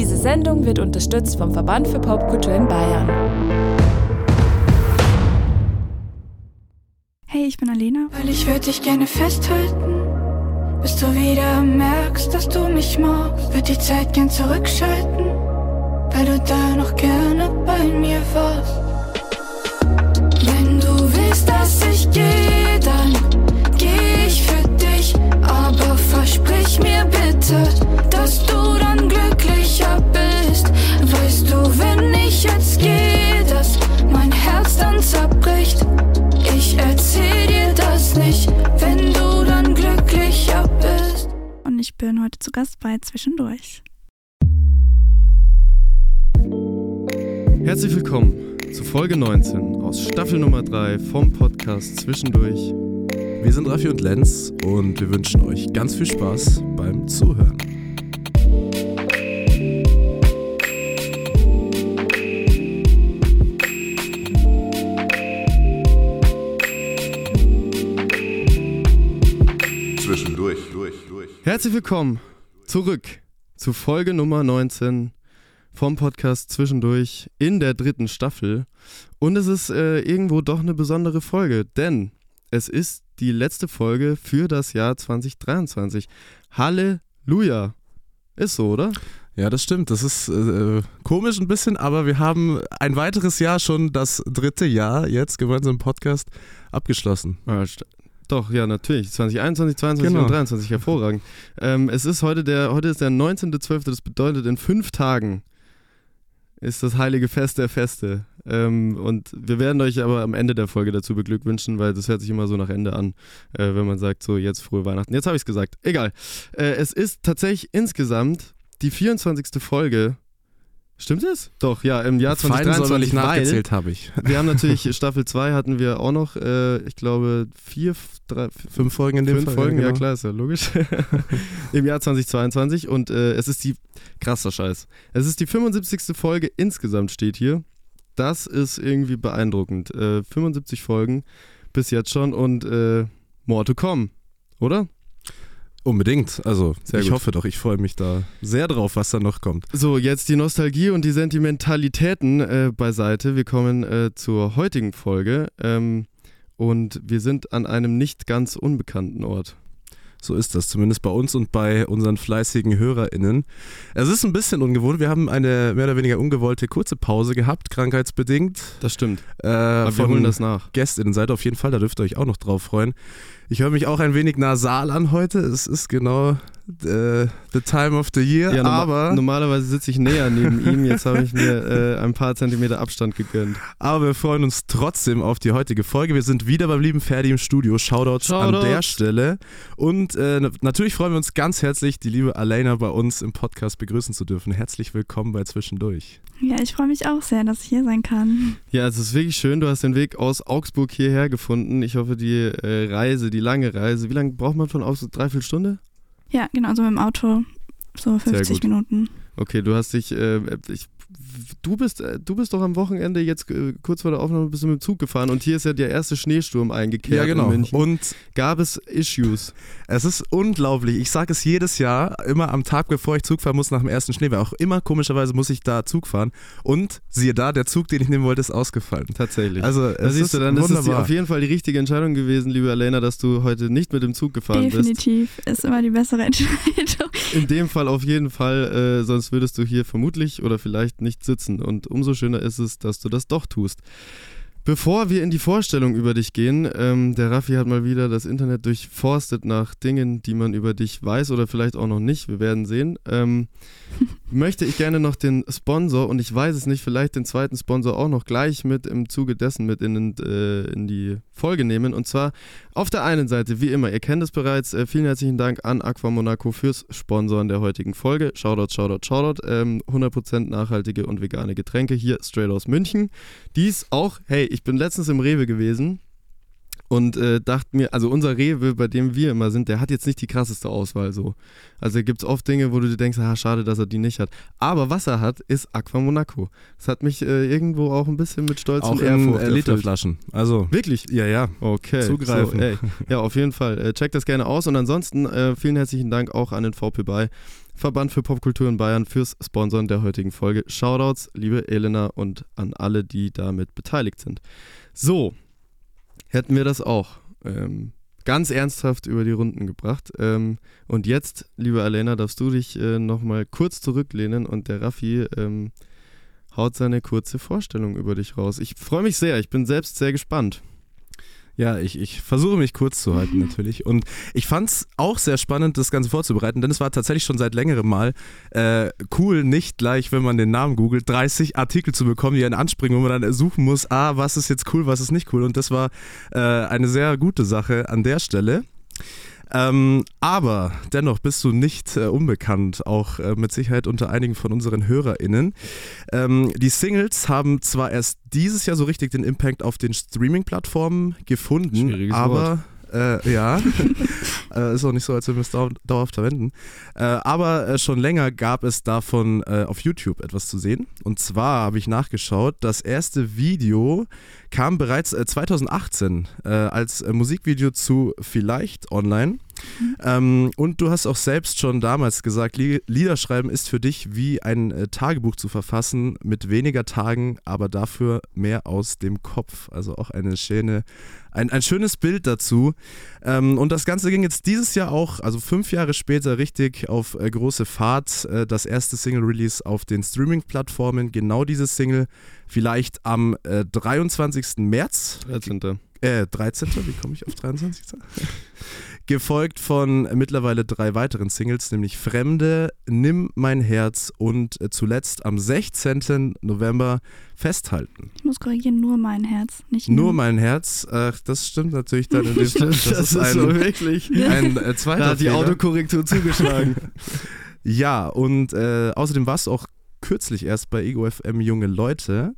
Diese Sendung wird unterstützt vom Verband für Popkultur in Bayern. Hey, ich bin Alena. Weil ich würde dich gerne festhalten, bis du wieder merkst, dass du mich magst. Würde die Zeit gern zurückschalten, weil du da noch gerne bei mir warst. Wenn du willst, dass ich gehe, dann versprich mir bitte, dass du dann glücklicher bist. Weißt du, wenn ich jetzt gehe, dass mein Herz dann zerbricht. Ich erzähl dir das nicht, wenn du dann glücklicher bist. Und ich bin heute zu Gast bei Zwischendurch. Herzlich willkommen zu Folge 19 aus Staffel Nummer 3 vom Podcast Zwischendurch. Wir sind Raffi und Lenz und wir wünschen euch ganz viel Spaß beim Zuhören. Zwischendurch, durch, durch. Herzlich willkommen zurück zu Folge Nummer 19 vom Podcast Zwischendurch in der dritten Staffel. Und es ist äh, irgendwo doch eine besondere Folge, denn es ist die letzte Folge für das Jahr 2023. Halleluja! Ist so, oder? Ja, das stimmt. Das ist äh, komisch ein bisschen, aber wir haben ein weiteres Jahr schon das dritte Jahr jetzt gemeinsam im Podcast abgeschlossen. St- Doch, ja, natürlich. 2021, 22 Genau. und 23, hervorragend. ähm, es ist heute der, heute ist der 19.12., das bedeutet, in fünf Tagen ist das heilige Fest der Feste. Ähm, und wir werden euch aber am Ende der Folge dazu beglückwünschen, weil das hört sich immer so nach Ende an, äh, wenn man sagt, so jetzt frohe Weihnachten. Jetzt habe ich es gesagt. Egal. Äh, es ist tatsächlich insgesamt die 24. Folge. Stimmt es? Doch, ja, im Jahr Fein soll, 2023. weil ich weil- nachgezählt habe ich. wir haben natürlich, Staffel 2 hatten wir auch noch, äh, ich glaube, vier, drei, Fünf Folgen in dem fünf Fall. Folgen, ja, genau. klar, ist ja logisch. Im Jahr 2022 und äh, es ist die, krasser Scheiß, es ist die 75. Folge insgesamt steht hier. Das ist irgendwie beeindruckend. Äh, 75 Folgen bis jetzt schon und äh, more to come, oder? Unbedingt. Also, Sehr ich gut. hoffe doch, ich freue mich da sehr drauf, was da noch kommt. So, jetzt die Nostalgie und die Sentimentalitäten äh, beiseite. Wir kommen äh, zur heutigen Folge ähm, und wir sind an einem nicht ganz unbekannten Ort. So ist das, zumindest bei uns und bei unseren fleißigen HörerInnen. Es ist ein bisschen ungewohnt. Wir haben eine mehr oder weniger ungewollte kurze Pause gehabt, krankheitsbedingt. Das stimmt. Äh, Aber wir holen das nach. GästInnen seid auf jeden Fall, da dürft ihr euch auch noch drauf freuen. Ich höre mich auch ein wenig nasal an heute. Es ist genau äh, the time of the year, Ja, norma- aber, normalerweise sitze ich näher neben ihm. Jetzt habe ich mir äh, ein paar Zentimeter Abstand gegönnt. aber wir freuen uns trotzdem auf die heutige Folge. Wir sind wieder beim lieben Ferdi im Studio. Shoutouts, Shoutouts. an der Stelle. Und äh, na- natürlich freuen wir uns ganz herzlich, die liebe Alena bei uns im Podcast begrüßen zu dürfen. Herzlich willkommen bei Zwischendurch. Ja, ich freue mich auch sehr, dass ich hier sein kann. Ja, es ist wirklich schön. Du hast den Weg aus Augsburg hierher gefunden. Ich hoffe, die äh, Reise, die lange Reise, wie lange braucht man von Augsburg? Dreiviertel Stunde? Ja, genau, also mit dem Auto so 50 gut. Minuten. Okay, du hast dich, äh, ich, du bist, äh, du bist doch am Wochenende jetzt äh, kurz vor der Aufnahme bist du mit dem Zug gefahren und hier ist ja der erste Schneesturm eingekehrt Ja, genau. in München. Und Gab es Issues? Es ist unglaublich. Ich sage es jedes Jahr, immer am Tag, bevor ich Zug fahren muss, nach dem ersten Schnee, weil auch immer komischerweise muss ich da Zug fahren. Und siehe da, der Zug, den ich nehmen wollte, ist ausgefallen. Tatsächlich. Also, da es siehst ist du, dann ist es wunderbar. auf jeden Fall die richtige Entscheidung gewesen, liebe Alena, dass du heute nicht mit dem Zug gefahren bist. Definitiv ist immer die bessere Entscheidung. In dem Fall auf jeden Fall, äh, sonst würdest du hier vermutlich oder vielleicht nicht sitzen. Und umso schöner ist es, dass du das doch tust. Bevor wir in die Vorstellung über dich gehen, ähm, der Raffi hat mal wieder das Internet durchforstet nach Dingen, die man über dich weiß oder vielleicht auch noch nicht. Wir werden sehen. Ähm, möchte ich gerne noch den Sponsor und ich weiß es nicht, vielleicht den zweiten Sponsor auch noch gleich mit im Zuge dessen mit in, äh, in die Folge nehmen. Und zwar auf der einen Seite, wie immer, ihr kennt es bereits, äh, vielen herzlichen Dank an Aqua Monaco fürs Sponsoren der heutigen Folge. Shoutout, Shoutout, Shoutout. Ähm, 100% nachhaltige und vegane Getränke hier straight aus München. Dies auch, hey, ich bin letztens im Rewe gewesen und äh, dachte mir, also unser Rewe, bei dem wir immer sind, der hat jetzt nicht die krasseste Auswahl so. Also gibt es oft Dinge, wo du dir denkst, ah, schade, dass er die nicht hat. Aber was er hat, ist Aqua Monaco. Das hat mich äh, irgendwo auch ein bisschen mit Stolz Auch und in Ehrfurcht äh, erfüllt. Literflaschen. Also, Wirklich? ja, ja. Okay. Zugreifen. So. Ja, auf jeden Fall. Äh, checkt das gerne aus. Und ansonsten äh, vielen herzlichen Dank auch an den VP Buy Verband für Popkultur in Bayern, fürs Sponsoren der heutigen Folge. Shoutouts, liebe Elena und an alle, die damit beteiligt sind. So, hätten wir das auch ähm, ganz ernsthaft über die Runden gebracht. Ähm, und jetzt, liebe Elena, darfst du dich äh, nochmal kurz zurücklehnen und der Raffi ähm, haut seine kurze Vorstellung über dich raus. Ich freue mich sehr, ich bin selbst sehr gespannt. Ja, ich, ich versuche mich kurz zu halten natürlich. Und ich fand es auch sehr spannend, das Ganze vorzubereiten, denn es war tatsächlich schon seit längerem mal äh, cool, nicht gleich, wenn man den Namen googelt, 30 Artikel zu bekommen, die einen anspringen, wo man dann suchen muss, ah, was ist jetzt cool, was ist nicht cool. Und das war äh, eine sehr gute Sache an der Stelle. Ähm, aber dennoch bist du nicht äh, unbekannt, auch äh, mit Sicherheit unter einigen von unseren HörerInnen. Ähm, die Singles haben zwar erst dieses Jahr so richtig den Impact auf den Streaming-Plattformen gefunden, aber Wort. Äh, ja, äh, ist auch nicht so, als würden wir es dau dauerhaft verwenden. Äh, aber äh, schon länger gab es davon äh, auf YouTube etwas zu sehen. Und zwar habe ich nachgeschaut, das erste Video kam bereits äh, 2018 äh, als Musikvideo zu Vielleicht online. Ähm, und du hast auch selbst schon damals gesagt, Lie- Liederschreiben ist für dich wie ein äh, Tagebuch zu verfassen, mit weniger Tagen, aber dafür mehr aus dem Kopf. Also auch eine schöne, ein, ein schönes Bild dazu. Ähm, und das Ganze ging jetzt dieses Jahr auch, also fünf Jahre später, richtig auf äh, große Fahrt. Äh, das erste Single-Release auf den Streaming-Plattformen, genau dieses Single, vielleicht am äh, 23. März 13. äh, 13. Wie komme ich auf 23? Gefolgt von mittlerweile drei weiteren Singles, nämlich Fremde, Nimm mein Herz und äh, zuletzt am 16. November Festhalten. Ich muss korrigieren, nur mein Herz, nicht Nur mein Herz, ach, das stimmt natürlich dann in dem Fall. Das, ist ein, wirklich. ein äh, zweiter Da hat die Fehler. Autokorrektur zugeschlagen. Ja, und äh, außerdem warst du auch kürzlich erst bei Ego FM Junge Leute.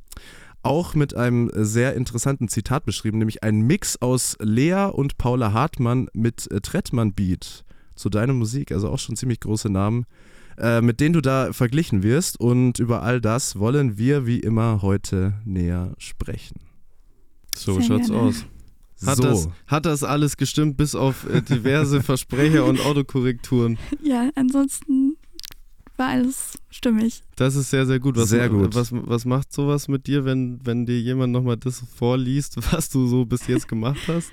Auch mit einem sehr interessanten Zitat beschrieben, nämlich ein Mix aus Lea und Paula Hartmann mit äh, Trettmann Beat zu deiner Musik, also auch schon ziemlich große Namen, äh, mit denen du da verglichen wirst. Und über all das wollen wir wie immer heute näher sprechen. So Sehr schaut's gerne. aus. Hat, so, das, hat das alles gestimmt, bis auf äh, diverse Versprecher und Autokorrekturen? Ja, ansonsten war alles stimmig. Das ist sehr, sehr gut. Was, Sehr gut. Was, was macht sowas mit dir, wenn, wenn dir jemand nochmal das vorliest, was du so bis jetzt gemacht hast?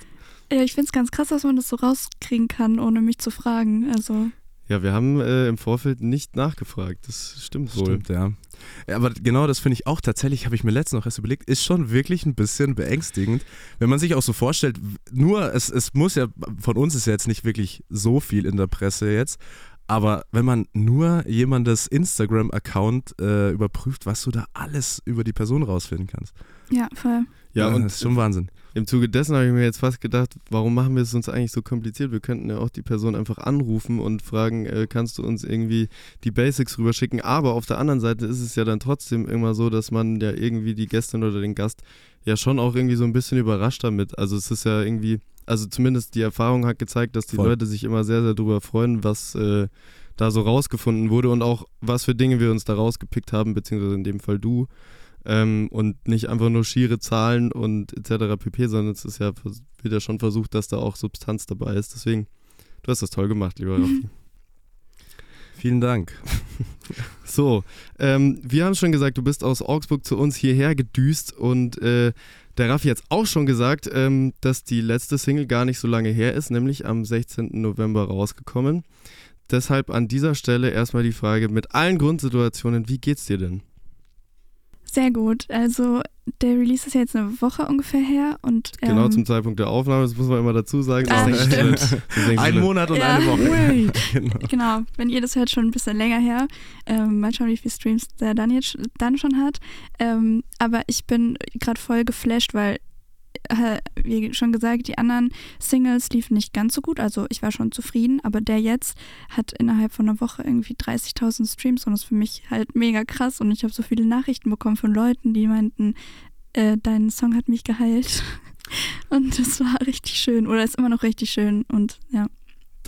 Ja, ich finde es ganz krass, dass man das so rauskriegen kann, ohne mich zu fragen. Also, Ja, wir haben äh, im Vorfeld nicht nachgefragt. Das stimmt wohl. Stimmt, ja. ja. Aber genau das finde ich auch tatsächlich, habe ich mir letztens noch erst überlegt, ist schon wirklich ein bisschen beängstigend, wenn man sich auch so vorstellt, nur, es, es muss ja, von uns ist ja jetzt nicht wirklich so viel in der Presse jetzt, aber wenn man nur jemandes Instagram-Account äh, überprüft, was du da alles über die Person rausfinden kannst. ja, voll. Ja, und das ist schon Wahnsinn. im Zuge dessen habe ich mir jetzt fast gedacht, warum machen wir es uns eigentlich so kompliziert? Wir könnten ja auch die Person einfach anrufen und fragen, äh, kannst du uns irgendwie die Basics rüberschicken? Aber auf der anderen Seite ist es ja dann trotzdem immer so, dass man ja irgendwie die Gästin oder den Gast ja schon auch irgendwie so ein bisschen überrascht damit. Also es ist ja irgendwie, also zumindest die Erfahrung hat gezeigt, dass die Voll. Leute sich immer sehr, sehr darüber freuen, was äh, da so rausgefunden wurde und auch was für Dinge wir uns da rausgepickt haben, beziehungsweise in dem Fall du. Ähm, und nicht einfach nur schiere Zahlen und etc. pp, sondern es ist ja, wird ja schon versucht, dass da auch Substanz dabei ist. Deswegen, du hast das toll gemacht, lieber Raffi. Vielen Dank. So, ähm, wir haben schon gesagt, du bist aus Augsburg zu uns hierher gedüst und äh, der Raffi hat es auch schon gesagt, ähm, dass die letzte Single gar nicht so lange her ist, nämlich am 16. November rausgekommen. Deshalb an dieser Stelle erstmal die Frage mit allen Grundsituationen, wie geht's dir denn? Sehr gut. Also, der Release ist ja jetzt eine Woche ungefähr her und. Ähm, Genau zum Zeitpunkt der Aufnahme, das muss man immer dazu sagen. Ah, Ein Monat und Ja, eine Woche. genau. Genau, wenn ihr das hört, schon ein bisschen länger her. Ähm, mal schauen, wie viele Streams der dann jetzt dann schon hat. Ähm, aber ich bin gerade voll geflasht, weil, wie schon gesagt, die anderen Singles liefen nicht ganz so gut. Also ich war schon zufrieden, aber der jetzt hat innerhalb von einer Woche irgendwie 30.000 Streams und das ist für mich halt mega krass. Und ich habe so viele Nachrichten bekommen von Leuten, die meinten, äh, dein Song hat mich geheilt. Und das war richtig schön oder ist immer noch richtig schön und ja.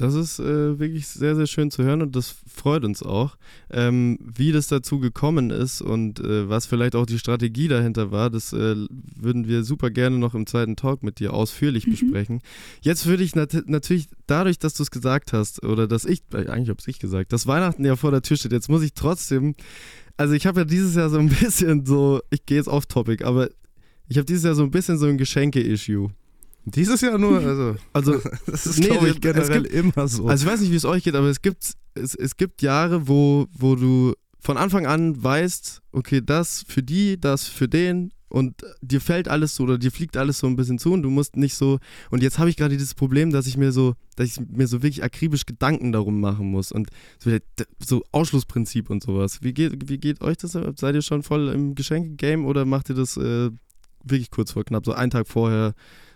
Das ist äh, wirklich sehr, sehr schön zu hören und das freut uns auch. Ähm, wie das dazu gekommen ist und äh, was vielleicht auch die Strategie dahinter war, das äh, würden wir super gerne noch im zweiten Talk mit dir ausführlich Mhm. besprechen. Jetzt würde ich nat natürlich, dadurch, dass du es gesagt hast, oder dass ich, äh, eigentlich habe es ich gesagt, dass Weihnachten ja vor der Tür steht, jetzt muss ich trotzdem, also ich habe ja dieses Jahr so ein bisschen so, ich gehe jetzt off topic, aber ich habe dieses Jahr so ein bisschen so ein Geschenke-Issue. Dieses Jahr nur, also, Also das ist, Nee, glaube ich, generell gibt- immer so. Also ich weiß nicht, wie es euch geht, aber es gibt, es, es gibt Jahre, wo, wo du von Anfang an weißt, okay, das für die, das für den und dir fällt alles so oder dir fliegt alles so ein bisschen zu und du musst nicht so und jetzt habe ich gerade dieses Problem, dass ich mir so, dass ich mir so wirklich akribisch Gedanken darum machen muss und so, so Ausschlussprinzip und sowas. Wie geht, wie geht euch das? Seid ihr schon voll im Geschenke-Game oder macht ihr das äh, wirklich kurz vor knapp, so einen Tag vorher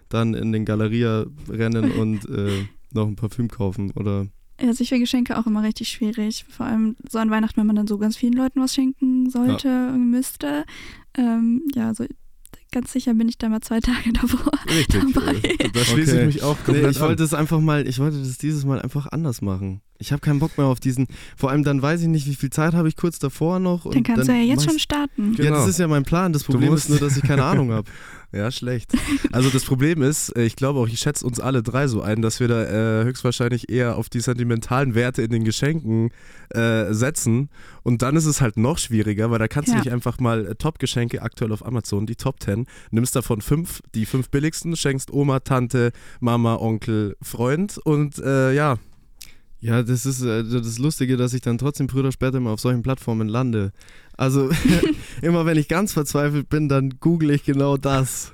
dann in den Galeria rennen und äh, noch ein Parfüm kaufen oder Ja, also ich finde Geschenke auch immer richtig schwierig. Vor allem so an Weihnachten, wenn man dann so ganz vielen Leuten was schenken sollte, müsste. Ähm, ja, so ganz sicher bin ich da mal zwei Tage davor. Richtig. dabei. Da schließe Okay. ich mich auch Nee, komplett ich wollte es einfach mal, ich wollte das dieses Mal einfach anders machen. Ich habe keinen Bock mehr auf diesen, vor allem dann weiß ich nicht, wie viel Zeit habe ich kurz davor noch. Und Dann kannst du ja jetzt schon starten. Genau. Ja, das ist ja mein Plan. Das Problem ist nur, dass ich keine Ahnung habe. Ja, schlecht. Also das Problem ist, äh, ich glaube auch, ich schätze uns alle drei so ein, dass wir da äh, höchstwahrscheinlich eher auf die sentimentalen Werte in den Geschenken äh, setzen. Und dann ist es halt noch schwieriger, weil da kannst Ja. du nicht einfach mal äh, Top-Geschenke aktuell auf Amazon, die Top 10, nimmst davon fünf, die fünf billigsten, schenkst Oma, Tante, Mama, Onkel, Freund und äh, ja, Ja, das ist äh, das Lustige, dass ich dann trotzdem früher oder später mal auf solchen Plattformen lande. Also immer wenn ich ganz verzweifelt bin, dann google ich genau das.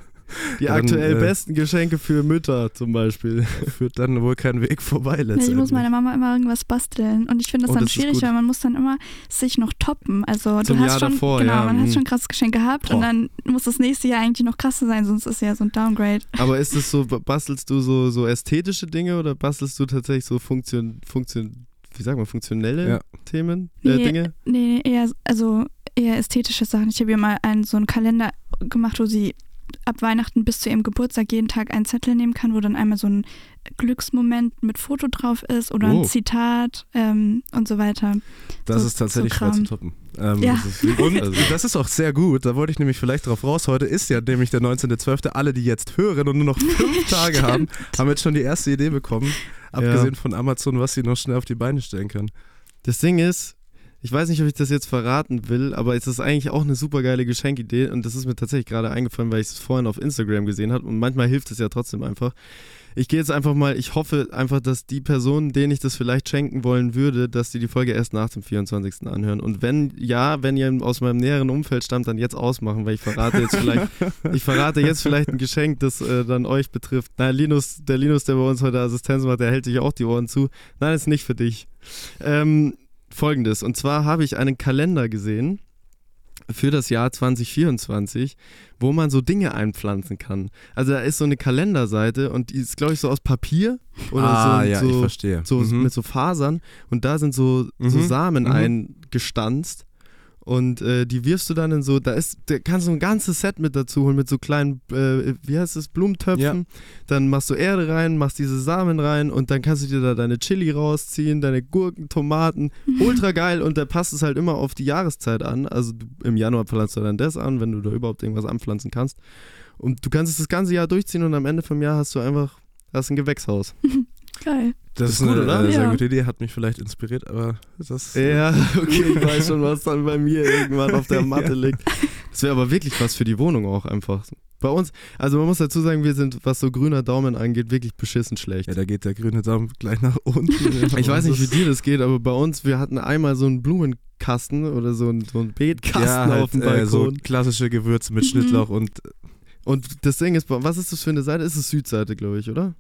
Die Dann, aktuell äh, besten Geschenke für Mütter zum Beispiel. führt dann wohl kein Weg vorbei letztendlich. Ich muss meiner Mama immer irgendwas basteln. Und ich finde das Oh, dann das schwierig, weil man muss dann immer sich noch toppen. Also Zum du hast Jahr schon, davor, genau, ja, man hat schon krasses Geschenk gehabt Boah. und dann muss das nächste Jahr eigentlich noch krasser sein, sonst ist ja so ein Downgrade. Aber ist es so, bastelst du so, so ästhetische Dinge oder bastelst du tatsächlich so Funktion, Funktion, wie sagt man, funktionelle Ja. Themen, äh, Nee, Dinge? Nee, eher, also eher ästhetische Sachen. Ich habe ihr mal einen, so einen Kalender gemacht, wo sie ab Weihnachten bis zu ihrem Geburtstag jeden Tag einen Zettel nehmen kann, wo dann einmal so ein Glücksmoment mit Foto drauf ist oder Oh. ein Zitat ähm, und so weiter. Das So- ist tatsächlich so schwer zu toppen. Ähm, Ja. Das ist Und also, das ist auch sehr gut, da wollte ich nämlich vielleicht drauf raus. Heute ist ja nämlich der 19.12. Alle, die jetzt hören und nur noch fünf Tage haben, haben jetzt schon die erste Idee bekommen. Abgesehen von Amazon, was sie noch schnell auf die Beine stellen können. das Ding ist, ich weiß nicht, ob ich das jetzt verraten will, aber es ist eigentlich auch eine super geile Geschenkidee und das ist mir tatsächlich gerade eingefallen, weil ich es vorhin auf Instagram gesehen habe und manchmal hilft es ja trotzdem einfach. Ich gehe jetzt einfach mal, ich hoffe einfach, dass die Personen, denen ich das vielleicht schenken wollen würde, dass die die Folge erst nach dem 24. anhören. Und wenn ja, wenn ihr aus meinem näheren Umfeld stammt, dann jetzt ausmachen, weil ich verrate jetzt vielleicht, ich verrate jetzt vielleicht ein Geschenk, das äh, dann euch betrifft. Nein, Linus, der Linus, der bei uns heute Assistenz macht, der hält sich auch die Ohren zu. Nein, ist nicht für dich. Ähm, Folgendes, und zwar habe ich einen Kalender gesehen für das Jahr 2024, wo man so Dinge einpflanzen kann. Also da ist so eine Kalenderseite und die ist, glaube ich, so aus Papier oder ah, so, ja, so, ich verstehe. so Mhm. mit so Fasern und da sind so, so Mhm, Samen mhm. eingestanzt und äh, die wirfst du dann in so, da ist, da kannst du ein ganzes Set mit dazu holen mit so kleinen, äh, wie heißt es, Blumentöpfen. Ja. Dann machst du Erde rein, machst diese Samen rein und dann kannst du dir da deine Chili rausziehen, deine Gurken, Tomaten. Ultra geil und da passt es halt immer auf die Jahreszeit an. Also du, im Januar pflanzt du dann das an, wenn du da überhaupt irgendwas anpflanzen kannst. Und du kannst es das ganze Jahr durchziehen und am Ende vom Jahr hast du einfach, hast ein Gewächshaus. Geil. Das ist ist gut, eine oder? äh, sehr Ja. gute Idee, hat mich vielleicht inspiriert, aber das Ja, okay, ich weiß schon, was dann bei mir irgendwann auf der Matte liegt. Das wäre aber wirklich was für die Wohnung auch einfach. Bei uns, also man muss dazu sagen, wir sind, was so grüner Daumen angeht, wirklich beschissen schlecht. Ja, da geht der grüne Daumen gleich nach unten. Ich weiß nicht, wie Das dir das geht, aber bei uns, wir hatten einmal so einen Blumenkasten oder so einen, so einen Beetkasten ja, halt, auf dem äh, so Balkon. klassische Gewürze mit Mhm. Schnittlauch und Und das Ding ist, was ist das für eine Seite? Ist es Südseite, glaube ich, oder?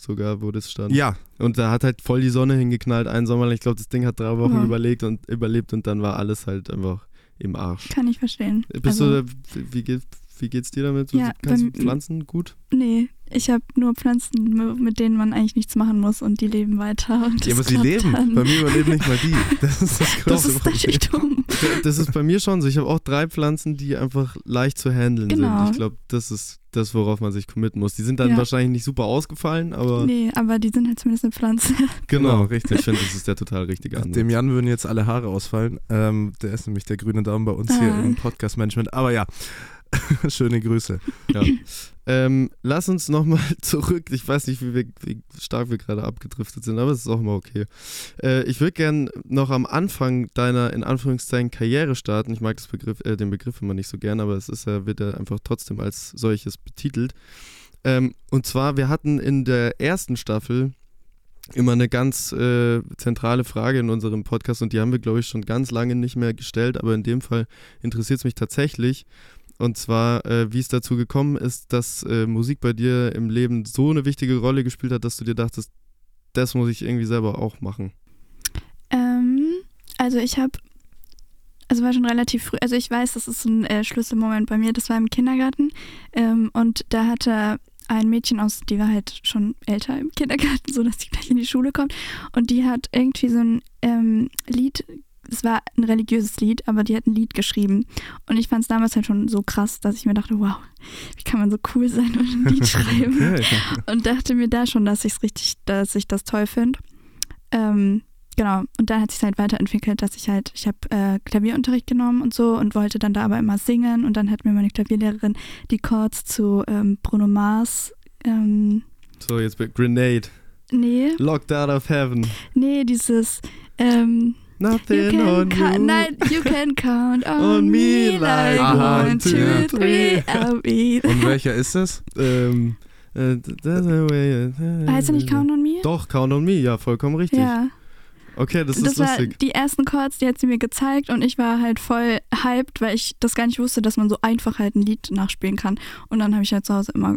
Sogar, wo das stand. ja, Und da hat halt voll die Sonne hingeknallt, einen Sommer lang. Ich glaube, das Ding hat drei Wochen Ja. überlegt und überlebt und dann war alles halt einfach im Arsch. Kann ich verstehen. Bist also, du, wie, geht, wie geht's dir damit? Du Ja, kannst du Pflanzen gut? Nee, Ich habe nur Pflanzen, mit denen man eigentlich nichts machen muss und die leben weiter. Und Ja, das aber sie leben. Dann. Bei mir überleben nicht mal die. Das ist das das größte ist Problem. richtig dumm. Das ist bei mir schon so. Ich habe auch drei Pflanzen, die einfach leicht zu handeln Genau. sind. Ich glaube, das ist das, worauf man sich committen muss. Die sind dann Ja. wahrscheinlich nicht super ausgefallen, aber Nee, aber die sind halt zumindest eine Pflanze. Genau, genau. richtig. Ich finde, das ist der total richtige Ansatz. Dem Jan würden jetzt alle Haare ausfallen. Ähm, der ist nämlich der grüne Daumen bei uns hier Ah. im Podcast-Management. Aber ja, schöne Grüße. Ja. ähm, lass uns nochmal zurück. Ich weiß nicht, wie, wir, wie stark wir gerade abgedriftet sind, aber es ist auch immer okay. Äh, ich würde gerne noch am Anfang deiner, in Anführungszeichen, Karriere starten. Ich mag Begriff, äh, den Begriff immer nicht so gern, aber es ist ja, wird ja einfach trotzdem als solches betitelt. Ähm, und zwar, wir hatten in der ersten Staffel immer eine ganz äh, zentrale Frage in unserem Podcast und die haben wir, glaube ich, schon ganz lange nicht mehr gestellt, aber in dem Fall interessiert es mich tatsächlich. Und zwar, äh, wie es dazu gekommen ist, dass äh, Musik bei dir im Leben so eine wichtige Rolle gespielt hat, dass du dir dachtest, das muss ich irgendwie selber auch machen. Ähm, also ich habe, also war schon relativ früh, also ich weiß, das ist ein äh, Schlüsselmoment bei mir, das war im Kindergarten ähm, und da hatte ein Mädchen aus, die war halt schon älter im Kindergarten, so dass sie gleich in die Schule kommt und die hat irgendwie so ein ähm, Lied, es war ein religiöses Lied, aber die hat ein Lied geschrieben und ich fand es damals halt schon so krass, dass ich mir dachte, wow, wie kann man so cool sein und ein Lied schreiben und dachte mir da schon, dass ich es richtig, dass ich das toll finde. Ähm, genau, und dann hat sich halt weiterentwickelt, dass ich halt, ich habe äh, Klavierunterricht genommen und so und wollte dann da aber immer singen und dann hat mir meine Klavierlehrerin die Chords zu ähm, Bruno Mars, ähm, So, jetzt bei Grenade. nee, Locked out of heaven. nee, dieses, ähm, Nothing can on count, you. nein, you can count on, On me like like one, two, two, three. I'll be. Und welcher ist es? Ähm, äh, Heißt er nicht Count on Me? Doch, Count on Me, ja, vollkommen richtig. Ja. Okay, das, das ist war lustig. die ersten Chords, die hat sie mir gezeigt und ich war halt voll hyped, weil ich das gar nicht wusste, dass man so einfach halt ein Lied nachspielen kann. Und dann habe ich halt zu Hause immer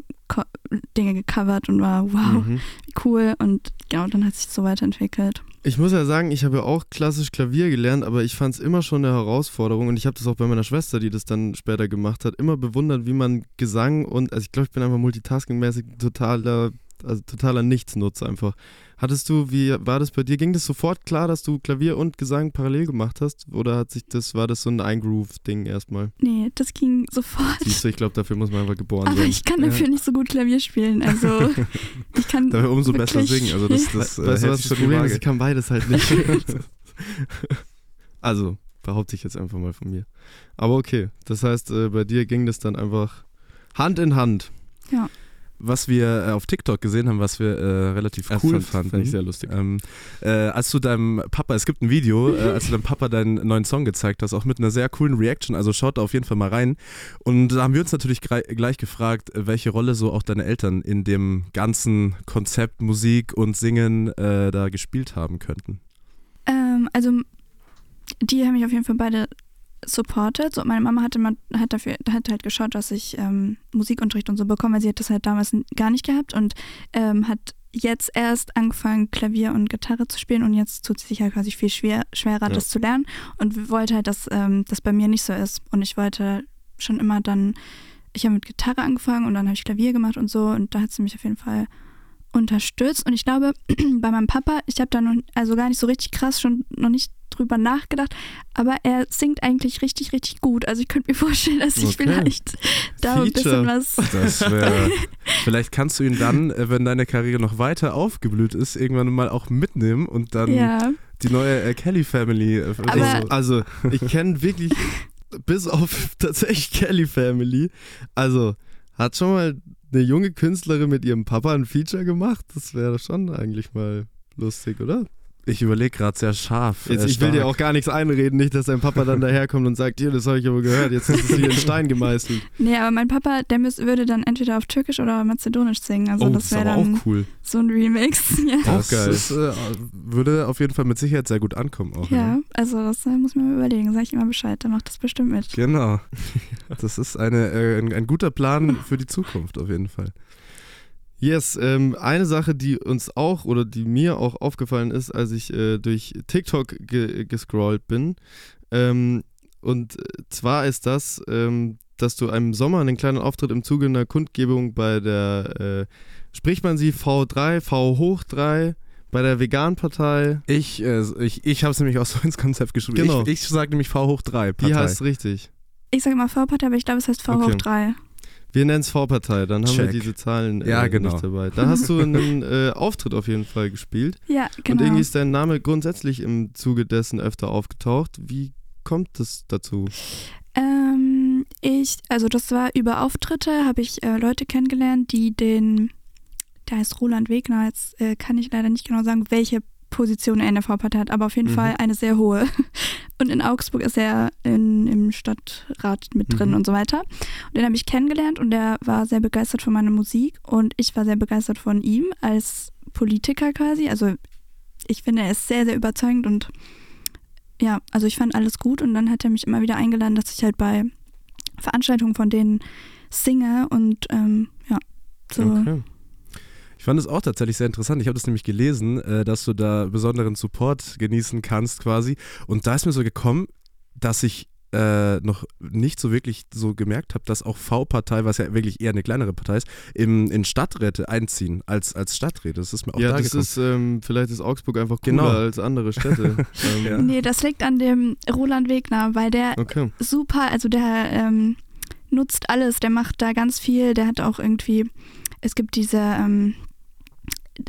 Dinge gecovert und war, wow, Mhm. cool. Und genau, dann hat sich so weiterentwickelt. Ich muss ja sagen, ich habe ja auch klassisch Klavier gelernt, aber ich fand es immer schon eine Herausforderung und ich habe das auch bei meiner Schwester, die das dann später gemacht hat, immer bewundert, wie man Gesang und, also ich glaube, ich bin einfach multitaskingmäßig totaler, also totaler Nichtsnutz einfach. Hattest du, wie war das bei dir? Ging das sofort klar, dass du Klavier und Gesang parallel gemacht hast? Oder hat sich das, war das so ein Eingroove-Ding erstmal? Nee, das ging sofort. Siehst du, ich glaube, dafür muss man einfach geboren Aber sein. ich kann dafür nicht so gut Klavier spielen. Also ich kann. Dafür umso besser singen. Also das, das äh, weißt du, was das die Problem ist? Ich kann beides halt nicht. also, behaupte ich jetzt einfach mal von mir. Aber okay, das heißt, äh, bei dir ging das dann einfach Hand in Hand. Was wir äh, auf TikTok gesehen haben, was wir äh, relativ Das cool fand, fanden. fand ich sehr lustig. Ähm, äh, als du deinem Papa, es gibt ein Video, äh, als du deinem Papa deinen neuen Song gezeigt hast, auch mit einer sehr coolen Reaction, also schaut da auf jeden Fall mal rein. Und da haben wir uns natürlich gleich gefragt, welche Rolle so auch deine Eltern in dem ganzen Konzept Musik und Singen äh, da gespielt haben könnten. Ähm, also die haben mich auf jeden Fall beide supported. So, meine Mama hatte mal, hat dafür, hat halt geschaut, dass ich ähm, Musikunterricht und so bekomme, weil sie hat das halt damals gar nicht gehabt und ähm, hat jetzt erst angefangen, Klavier und Gitarre zu spielen und jetzt tut sie sich halt quasi viel schwer, schwerer, Ja. das zu lernen und wollte halt, dass ähm, das bei mir nicht so ist. Und ich wollte schon immer dann, ich habe mit Gitarre angefangen und dann habe ich Klavier gemacht und so und da hat sie mich auf jeden Fall unterstützt. Und ich glaube, bei meinem Papa, ich habe da noch, also gar nicht so richtig krass, schon noch nicht drüber nachgedacht, aber er singt eigentlich richtig, richtig gut. Also ich könnte mir vorstellen, dass ich Okay. vielleicht da ein bisschen Feature. was. Das wäre. vielleicht kannst du ihn dann, äh, wenn deine Karriere noch weiter aufgeblüht ist, irgendwann mal auch mitnehmen und dann Ja, die neue äh, Kelly Family. Äh, Aber- so- Also, ich kenne wirklich, bis auf tatsächlich Kelly Family, also, hat schon mal eine junge Künstlerin mit ihrem Papa ein Feature gemacht? Das wäre schon eigentlich mal lustig, oder? Ich überlege gerade sehr scharf. Jetzt, äh, ich will dir auch gar nichts einreden, nicht, dass dein Papa dann daherkommt und sagt, hier, das habe ich aber gehört, jetzt ist es hier in Stein gemeißelt. nee, aber mein Papa, der müß, würde dann entweder auf Türkisch oder Mazedonisch singen. Also oh, das das wäre dann auch cool. so ein Remix. Ja. Das Auch geil. Ist, äh, würde auf jeden Fall mit Sicherheit sehr gut ankommen. Auch, ja, also das äh, muss man überlegen. Sag ich immer Bescheid, der macht das bestimmt mit. Genau. Das ist eine, äh, ein, ein guter Plan für die Zukunft auf jeden Fall. Yes, ähm, eine Sache, die uns auch oder die mir auch aufgefallen ist, als ich äh, durch TikTok ge gescrollt bin. Ähm, und äh, zwar ist das, ähm, dass du im Sommer einen kleinen Auftritt im Zuge einer Kundgebung bei der, äh, spricht man sie V3, V hoch 3, bei der Veganpartei. Ich, äh, ich, ich habe es nämlich auch so ins Konzept geschrieben. Genau. Ich, ich sage nämlich V hoch 3. Partei. Die heißt richtig. Ich sage immer V-Partei, aber ich glaube, es heißt V Okay. hoch 3. Wir nennen es V-Partei, dann haben wir diese Zahlen äh, Ja, genau. nicht dabei. Da hast du einen äh, Auftritt auf jeden Fall gespielt. Ja, Und genau. irgendwie ist dein Name grundsätzlich im Zuge dessen öfter aufgetaucht. Wie kommt es dazu? Ähm, ich, also das war über Auftritte, habe ich äh, Leute kennengelernt, die den, der heißt Roland Wegner, jetzt äh, kann ich leider nicht genau sagen, welche Position er in der V-Partei hat, aber auf jeden Mhm. Fall eine sehr hohe. Und in Augsburg ist er in, im Stadtrat mit drin Mhm. und so weiter. Und den habe ich kennengelernt und der war sehr begeistert von meiner Musik und ich war sehr begeistert von ihm als Politiker quasi. Also ich finde, er ist sehr, sehr überzeugend und ja, also ich fand alles gut und dann hat er mich immer wieder eingeladen, dass ich halt bei Veranstaltungen von denen singe und ähm, ja, so. Okay. Ich fand es auch tatsächlich sehr interessant. Ich habe das nämlich gelesen, äh, dass du da besonderen Support genießen kannst quasi. Und da ist mir so gekommen, dass ich äh, noch nicht so wirklich so gemerkt habe, dass auch V-Partei, was ja wirklich eher eine kleinere Partei ist, im, in Stadträte einziehen als, als Stadträte. Das ist mir auch Ja, da das gekommen. ist, ähm, vielleicht ist Augsburg einfach cooler Genau. als andere Städte. ähm, Ja. Nee, das liegt an dem Roland Wegner, weil der Okay. super, also der ähm, nutzt alles, der macht da ganz viel, der hat auch irgendwie, es gibt diese ähm,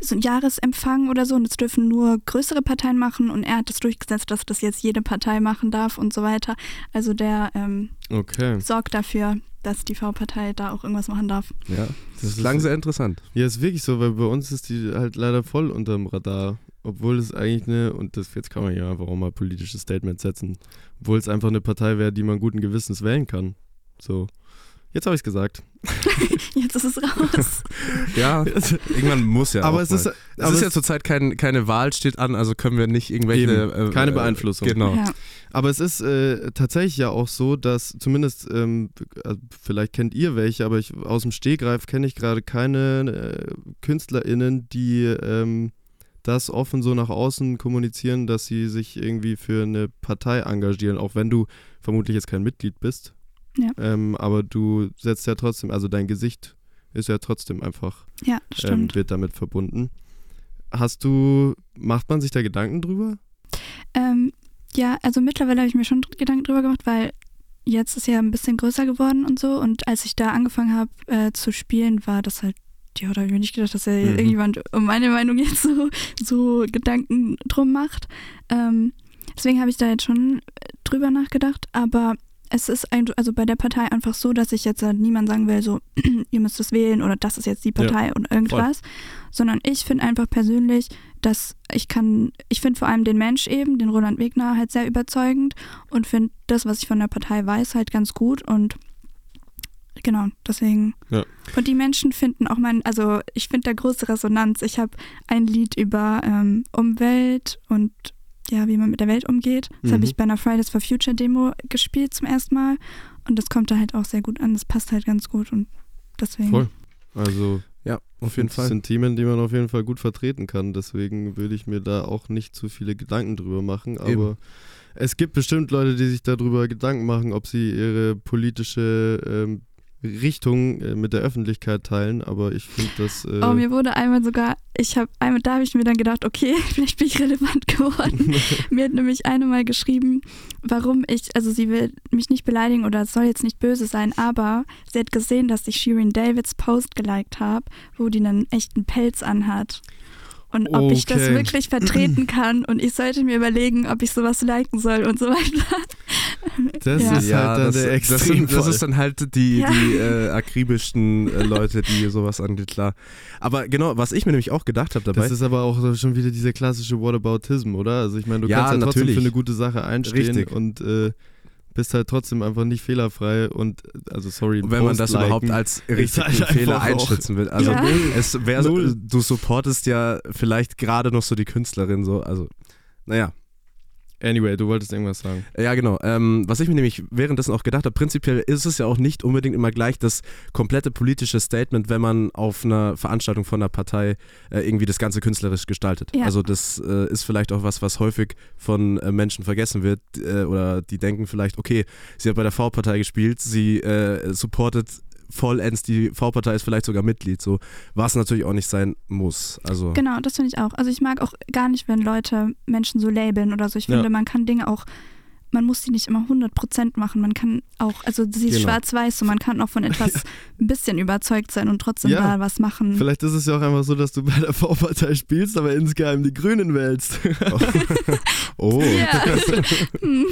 so ein Jahresempfang oder so und das dürfen nur größere Parteien machen und er hat das durchgesetzt, dass das jetzt jede Partei machen darf und so weiter. Also der ähm, Okay. sorgt dafür, dass die V-Partei da auch irgendwas machen darf. ja, Das das ist- klang sehr interessant. Ja, ist wirklich so, weil bei uns ist die halt leider voll unterm Radar. Obwohl es eigentlich eine, und das jetzt kann man ja einfach auch mal politisches Statement setzen, obwohl es einfach eine Partei wäre, die man guten Gewissens wählen kann. So. Jetzt habe ich es gesagt. Jetzt ist es raus. Ja, irgendwann muss ja. aber auch es mal. ist, Es aber ist ja es, zurzeit kein, keine Wahl steht an, also können wir nicht irgendwelche. Eben, keine Beeinflussung. Genau. Ja. aber es ist äh, tatsächlich ja auch so, dass zumindest, ähm, äh, vielleicht kennt ihr welche, aber ich, aus dem Stehgreif kenne ich gerade keine äh, KünstlerInnen, die ähm, das offen so nach außen kommunizieren, dass sie sich irgendwie für eine Partei engagieren, auch wenn du vermutlich jetzt kein Mitglied bist. Ja. Ähm, aber du setzt ja trotzdem, also dein Gesicht ist ja trotzdem einfach, Ja, ähm, wird damit verbunden. Hast du, macht man sich da Gedanken drüber? Ähm, ja, also mittlerweile habe ich mir schon Gedanken drüber gemacht, weil jetzt ist ja ein bisschen größer geworden und so. Und als ich da angefangen habe äh, zu spielen, war das halt, ja, da habe ich mir nicht gedacht, dass ja Mhm. irgendjemand um meine Meinung jetzt so, so Gedanken drum macht. Ähm, deswegen habe ich da jetzt schon drüber nachgedacht, aber es ist ein, also bei der Partei einfach so, dass ich jetzt halt niemand sagen will, so, ihr müsst es wählen oder das ist jetzt die Partei oder irgendwas, sondern ich finde einfach persönlich, dass ich kann, ich finde vor allem den Mensch eben, den Roland Wegner, halt sehr überzeugend und finde das, was ich von der Partei weiß, halt ganz gut und genau, deswegen. Ja. Und die Menschen finden auch mein, also ich finde da große Resonanz. Ich habe ein Lied über ähm, Umwelt und ja, wie man mit der Welt umgeht. Das Mhm. habe ich bei einer Fridays for Future Demo gespielt zum ersten Mal und das kommt da halt auch sehr gut an. Das passt halt ganz gut und deswegen. Voll. Also Ja, auf jeden Das Fall. sind Themen, die man auf jeden Fall gut vertreten kann. Deswegen würde ich mir da auch nicht zu viele Gedanken drüber machen. Aber Eben. es gibt bestimmt Leute, die sich darüber Gedanken machen, ob sie ihre politische ähm, Richtung äh, mit der Öffentlichkeit teilen. Aber ich finde das. Äh, Oh, mir wurde einmal sogar, ich habe einmal, da habe ich mir dann gedacht, okay, vielleicht bin ich relevant geworden. mir hat nämlich eine mal geschrieben, warum ich, also sie will mich nicht beleidigen oder es soll jetzt nicht böse sein, aber sie hat gesehen, dass ich Shirin Davids Post geliked habe, wo die einen echten Pelz anhat. Und ob ich das Okay. wirklich vertreten kann und ich sollte mir überlegen, ob ich sowas liken soll und so weiter. das Ja. ist halt dann das, der das, sind, das ist dann halt die, Ja. die äh, akribischsten äh, Leute, die sowas angeht, klar. Aber genau, was ich mir nämlich auch gedacht habe dabei, das ist aber auch schon wieder dieser klassische Whataboutism, oder? Also ich meine, du Ja, kannst ja trotzdem natürlich. für eine gute Sache einstehen Richtig. und äh, bist halt trotzdem einfach nicht fehlerfrei und also sorry, wenn man Post das liken, überhaupt als richtigen halt Fehler einschätzen will. Also Ja. es wär, Null. du supportest ja vielleicht gerade noch so die Künstlerin so, also naja. Anyway, du wolltest irgendwas sagen. Ja, genau. Ähm, was ich mir nämlich währenddessen auch gedacht habe, prinzipiell ist es ja auch nicht unbedingt immer gleich das komplette politische Statement, wenn man auf einer Veranstaltung von einer Partei äh, irgendwie das Ganze künstlerisch gestaltet. Ja. Also das äh, ist vielleicht auch was, was häufig von äh, Menschen vergessen wird äh, oder die denken vielleicht, okay, sie hat bei der V-Partei gespielt, sie äh, supportet vollends die V-Partei, ist vielleicht sogar Mitglied, so was natürlich auch nicht sein muss. Also Genau, das finde ich auch. Also ich mag auch gar nicht, wenn Leute Menschen so labeln oder so. Ich Ja. finde, man kann Dinge auch, man muss die nicht immer 100% machen. Man kann auch, also sie ist Genau. schwarz-weiß und man kann auch von etwas ein bisschen überzeugt sein und trotzdem Ja. da was machen. Vielleicht ist es ja auch einfach so, dass du bei der V-Partei spielst, aber insgeheim die Grünen wählst. oh, Ja. Hm.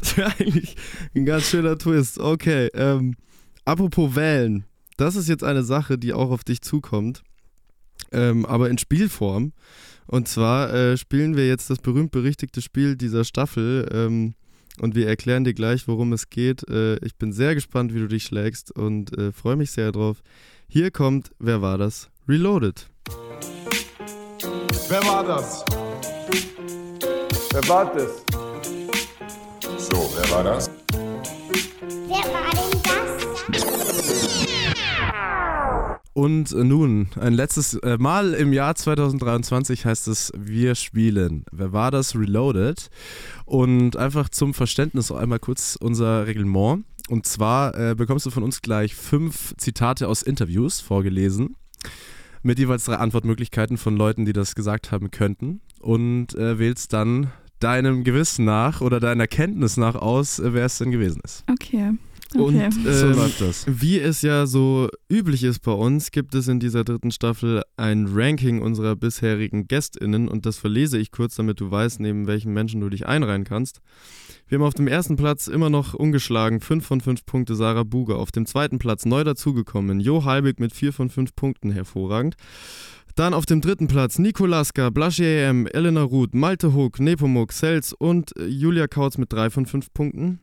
Das wäre eigentlich ein ganz schöner Twist. Okay, ähm, apropos wählen. Das ist jetzt eine Sache, die auch auf dich zukommt, ähm, aber in Spielform. Und zwar äh, spielen wir jetzt das berühmt-berüchtigte Spiel dieser Staffel ähm, und wir erklären dir gleich, worum es geht. Äh, ich bin sehr gespannt, wie du dich schlägst und äh, freue mich sehr drauf. Hier kommt, wer war das? Reloaded. Wer war das? Wer war das? So, wer war das? Wer war das? Und nun, ein letztes äh, Mal im Jahr 2023 heißt es Wir spielen. Wer war das? Reloaded. Und einfach zum Verständnis einmal kurz unser Reglement. Und zwar äh, bekommst du von uns gleich fünf Zitate aus Interviews vorgelesen. Mit jeweils drei Antwortmöglichkeiten von Leuten, die das gesagt haben könnten. Und äh, wählst dann deinem Gewissen nach oder deiner Kenntnis nach aus, äh, wer es denn gewesen ist. Okay. Und Okay. So ähm, das. Wie es ja so üblich ist bei uns, gibt es in dieser dritten Staffel ein Ranking unserer bisherigen GästInnen und das verlese ich kurz, damit du weißt, neben welchen Menschen du dich einreihen kannst. Wir haben auf dem ersten Platz immer noch ungeschlagen 5 von 5 Punkte Sarah Buger. Auf dem zweiten Platz neu dazugekommen Jo Halbig mit 4 von 5 Punkten, hervorragend. Dann auf dem dritten Platz Nico Laska, Blasche EM, Elena Ruth, Malte Hook, Nepomuk, Sels und äh, Julia Kautz mit 3 von 5 Punkten.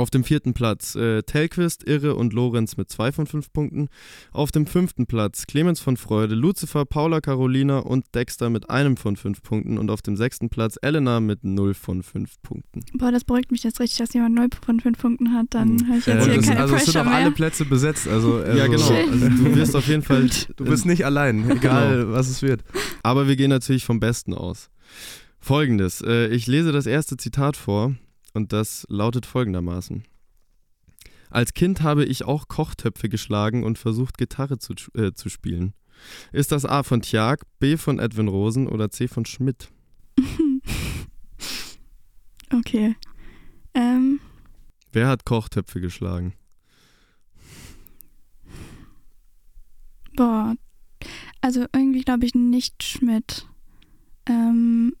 Auf dem vierten Platz äh, Telquist, Irre und Lorenz mit 2 von 5 Punkten. Auf dem fünften Platz Clemens von Freude, Lucifer, Paula Carolina und Dexter mit einem von 5 Punkten. Und auf dem sechsten Platz Elena mit 0 von 5 Punkten. Boah, das beruhigt mich jetzt richtig, dass jemand 0 von 5 Punkten hat. Dann Mhm. habe ich Äh, jetzt hier das, keine also es sind auch alle mehr. Plätze besetzt. Also, also ja, genau. Schön. Also, du wirst auf jeden Fall. Du bist nicht allein, egal was es wird. Aber wir gehen natürlich vom Besten aus. Folgendes: äh, Ich lese das erste Zitat vor und das lautet folgendermaßen. Als Kind habe ich auch Kochtöpfe geschlagen und versucht, Gitarre zu, äh, zu spielen. Ist das A von Tjag, B von Edwin Rosen oder C von Schmidt? Okay. Ähm, Wer hat Kochtöpfe geschlagen? boah. Also irgendwie glaube ich nicht Schmidt. Ähm,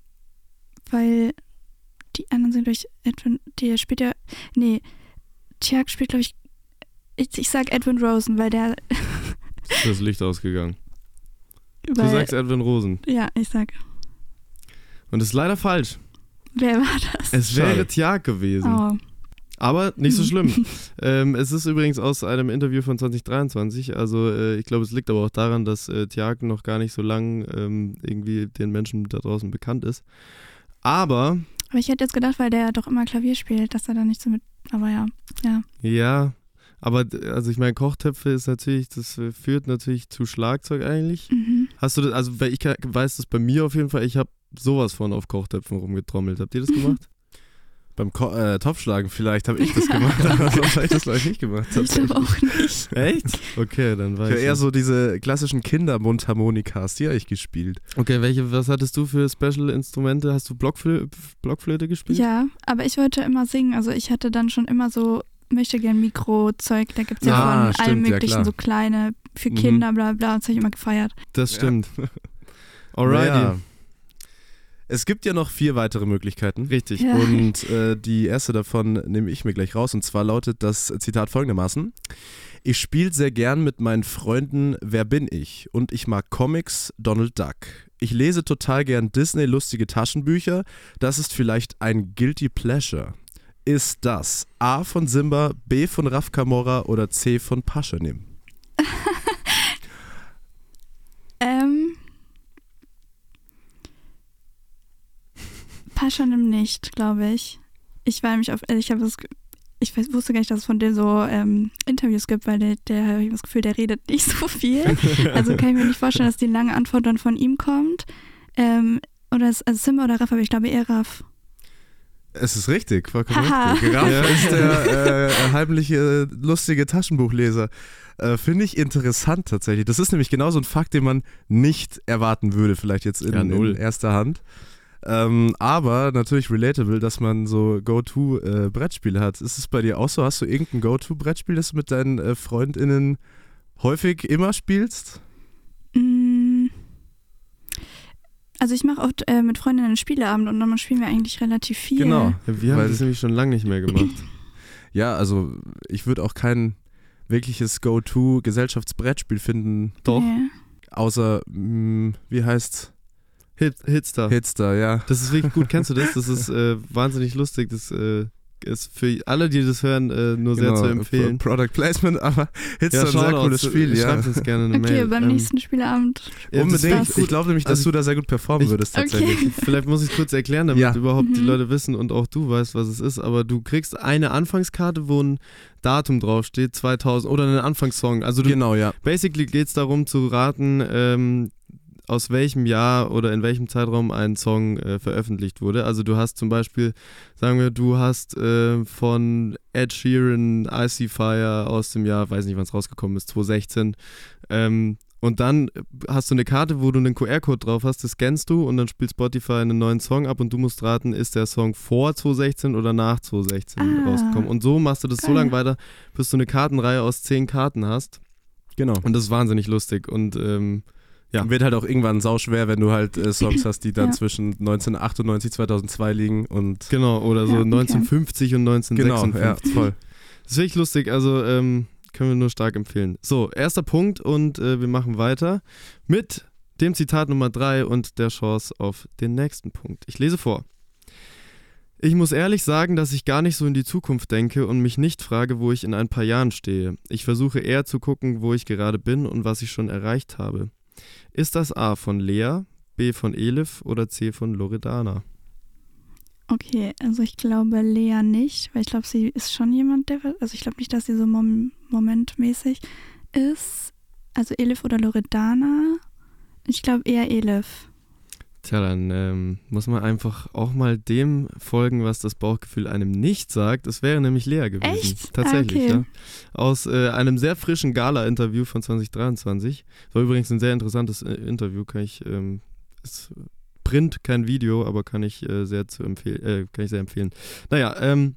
weil die anderen sind durch Edwin, der spielt ja, nee, Tjag spielt glaube ich, ich, ich sag Edwin Rosen, weil der, Ist das Licht ausgegangen? Du weil, sagst Edwin Rosen. ja, ich sag, Und das ist leider falsch. wer war das? Es Schade. wäre Tjag gewesen. Oh, Aber nicht so schlimm. ähm, es ist übrigens aus einem Interview von 2023. Also äh, ich glaube, es liegt aber auch daran, dass äh, Tjag noch gar nicht so lang ähm, irgendwie den Menschen da draußen bekannt ist. Aber aber ich hätte jetzt gedacht, weil der doch immer Klavier spielt, dass er da nicht so mit, aber ja, ja. ja, aber also ich meine, Kochtöpfe ist natürlich, das führt natürlich zu Schlagzeug eigentlich. Mhm. Hast du das, also weil ich weiß das bei mir auf jeden Fall, ich habe sowas von auf Kochtöpfen rumgetrommelt. Habt ihr das gemacht? Beim Ko äh, Topfschlagen vielleicht habe ich das gemacht, aber sonst habe ich das glaube ich nicht gemacht. Ich glaube auch nicht. Echt? Okay, dann Ich weiß habe ich. eher so diese klassischen Kindermundharmonikas, die habe ich gespielt. Okay, welche, was hattest du für Special-Instrumente? Hast du Blockflö Blockflöte gespielt? Ja, aber ich wollte immer singen. Also ich hatte dann schon immer so, möchte gern Mikro-Zeug. Da gibt es ja Ah, von stimmt, allem ja, möglichen klar. so kleine für Mhm. Kinder, bla bla. Das habe ich immer gefeiert. Das Ja. stimmt. Alrighty. Naja. Es gibt ja noch vier weitere Möglichkeiten. Richtig. Ja. Und äh, die erste davon nehme ich mir gleich raus. Und zwar lautet das Zitat folgendermaßen. Ich spiele sehr gern mit meinen Freunden Wer bin ich? Und ich mag Comics Donald Duck. Ich lese total gern Disney-lustige Taschenbücher. Das ist vielleicht ein Guilty Pleasure. Ist das A von Simba, B von Raf Kamora oder C von Paschanim? Schon im Nicht, glaube ich. Ich war nämlich auf, äh, ich habe das, ich weiß, wusste gar nicht, dass es von dem so ähm, Interviews gibt, weil der, der habe ich das Gefühl, der redet nicht so viel. Also kann ich mir nicht vorstellen, dass die lange Antwort dann von ihm kommt. Ähm, oder es, also Simba oder Raff, aber ich glaube eher Raff. Es ist richtig, vollkommen Haha. richtig. Raff Ja. ist der äh, heimliche, lustige Taschenbuchleser. Äh, Finde ich interessant tatsächlich. Das ist nämlich genau so ein Fakt, den man nicht erwarten würde, vielleicht jetzt in, Ja, null. in erster Hand. Ähm, aber natürlich relatable, dass man so Go-To-Brettspiele hat. Ist es bei dir auch so? Hast du irgendein Go-To-Brettspiel, das du mit deinen äh, FreundInnen häufig immer spielst? Mm. Also ich mache oft äh, mit Freundinnen einen Spieleabend und dann spielen wir eigentlich relativ viel. Genau. Ja, wir haben Weil- das nämlich schon lange nicht mehr gemacht. Ja, also ich würde auch kein wirkliches Go-To-Gesellschaftsbrettspiel finden, Doch. Nee. außer, mh, wie heißt's? Hit, Hitster. Hitster, ja. Das ist wirklich gut. Kennst du das? Das ist äh, wahnsinnig lustig. Das äh, ist für alle, die das hören, äh, nur sehr Genau, zu empfehlen. Pro- Product Placement, aber Hitster ist ein sehr cooles Spiel, ja. Schreibt uns gerne eine Okay, Mail. beim Ähm, nächsten Spieleabend. ja, Unbedingt. Ich glaube nämlich, dass Also, du da sehr gut performen ich- würdest Okay. tatsächlich. Vielleicht muss ich es kurz erklären, damit Ja. überhaupt die Mhm. Leute wissen und auch du weißt, was es ist. Aber du kriegst eine Anfangskarte, wo ein Datum draufsteht, 2000 oder einen Anfangssong. Also du, Genau, ja. basically geht es darum zu raten, ähm, aus welchem Jahr oder in welchem Zeitraum ein Song äh, veröffentlicht wurde. Also du hast zum Beispiel, sagen wir, du hast äh, von Ed Sheeran Icy Fire aus dem Jahr, weiß nicht, wann es rausgekommen ist, 2016. Ähm, und dann hast du eine Karte, wo du einen QR-Code drauf hast, das scannst du und dann spielt Spotify einen neuen Song ab und du musst raten, ist der Song vor 2016 oder nach 2016 Ah, rausgekommen. Und so machst du das so geil. lange weiter, bis du eine Kartenreihe aus zehn Karten hast. Genau. Und das ist wahnsinnig lustig. Und ähm, Ja. Wird halt auch irgendwann sauschwer, wenn du halt äh, Songs hast, die dann Ja. zwischen 1998 2002 liegen und genau, oder so Ja, okay. 1950 und genau, 1956. ja, voll. Das ist wirklich lustig, also ähm, können wir nur stark empfehlen. So, erster Punkt und äh, wir machen weiter mit dem Zitat Nummer 3 und der Chance auf den nächsten Punkt. Ich lese vor. Ich muss ehrlich sagen, dass ich gar nicht so in die Zukunft denke und mich nicht frage, wo ich in ein paar Jahren stehe. Ich versuche eher zu gucken, wo ich gerade bin und was ich schon erreicht habe. Ist das A von Lea, B von Elif oder C von Loredana? Okay, also ich glaube Lea nicht, weil ich glaube, sie ist schon jemand, der, also ich glaube nicht, dass sie so mom momentmäßig ist. Also Elif oder Loredana. Ich glaube eher Elif. Tja, dann ähm, muss man einfach auch mal dem folgen, was das Bauchgefühl einem nicht sagt. Es wäre nämlich Lea gewesen. Echt? Tatsächlich, Ah, okay. ja. Aus äh, einem sehr frischen Gala-Interview von 2023. War übrigens ein sehr interessantes äh, Interview, kann ich, ähm, ist Print, kein Video, aber kann ich äh, sehr zu empfehlen, äh, kann ich sehr empfehlen. Naja, ähm,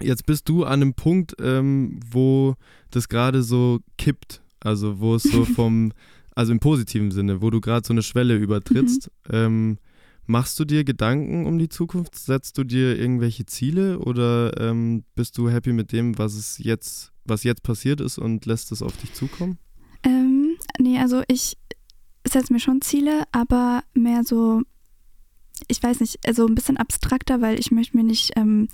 jetzt bist du an einem Punkt, ähm, wo das gerade so kippt. Also wo es so vom also im positiven Sinne, wo du gerade so eine Schwelle übertrittst. Ähm, machst du dir Gedanken um die Zukunft? Setzt du dir irgendwelche Ziele oder ähm, bist du happy mit dem, was es jetzt, was jetzt passiert ist und lässt es auf dich zukommen? Ähm, nee, also ich setze mir schon Ziele, aber mehr so, ich weiß nicht, also ein bisschen abstrakter, weil ich möchte mir nicht ähm,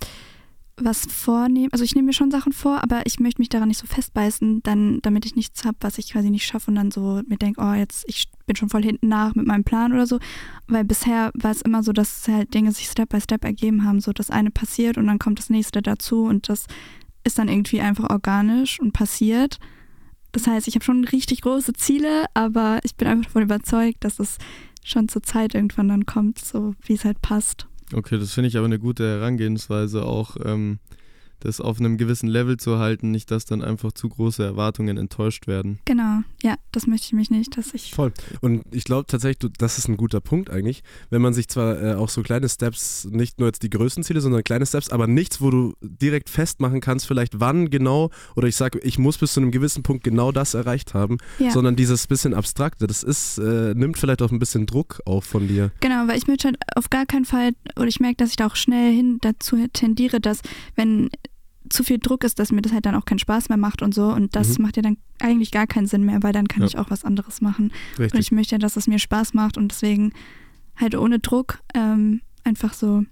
was vornehmen. Also ich nehme mir schon Sachen vor, aber ich möchte mich daran nicht so festbeißen, dann, damit ich nichts habe, was ich quasi nicht schaffe und dann so mir denke, oh, jetzt, ich bin schon voll hinten nach mit meinem Plan oder so. Weil bisher war es immer so, dass halt Dinge sich Step by Step ergeben haben. So das eine passiert und dann kommt das nächste dazu und das ist dann irgendwie einfach organisch und passiert. Das heißt, ich habe schon richtig große Ziele, aber ich bin einfach davon überzeugt, dass es schon zur Zeit irgendwann dann kommt, so wie es halt passt. Okay, das finde ich aber eine gute Herangehensweise, auch ähm, das auf einem gewissen Level zu halten, nicht, dass dann einfach zu große Erwartungen enttäuscht werden. Genau, ja, das möchte ich mich nicht, dass ich. Voll. Und ich glaube tatsächlich, das ist ein guter Punkt eigentlich, wenn man sich zwar äh, auch so kleine Steps, nicht nur jetzt die größten Ziele, sondern kleine Steps, aber nichts, wo du direkt festmachen kannst, vielleicht wann genau, oder ich sage, ich muss bis zu einem gewissen Punkt genau das erreicht haben, Ja, sondern dieses bisschen abstrakte, das ist, äh, nimmt vielleicht auch ein bisschen Druck auf von dir. genau, weil ich möchte halt auf gar keinen Fall, oder ich merke, dass ich da auch schnell hin dazu tendiere, dass wenn zu viel Druck ist, dass mir das halt dann auch keinen Spaß mehr macht und so. Und das Mhm. macht ja dann eigentlich gar keinen Sinn mehr, weil dann kann Ja. ich auch was anderes machen. Und Richtig. ich möchte ja, dass es mir Spaß macht und deswegen halt ohne Druck ähm, einfach so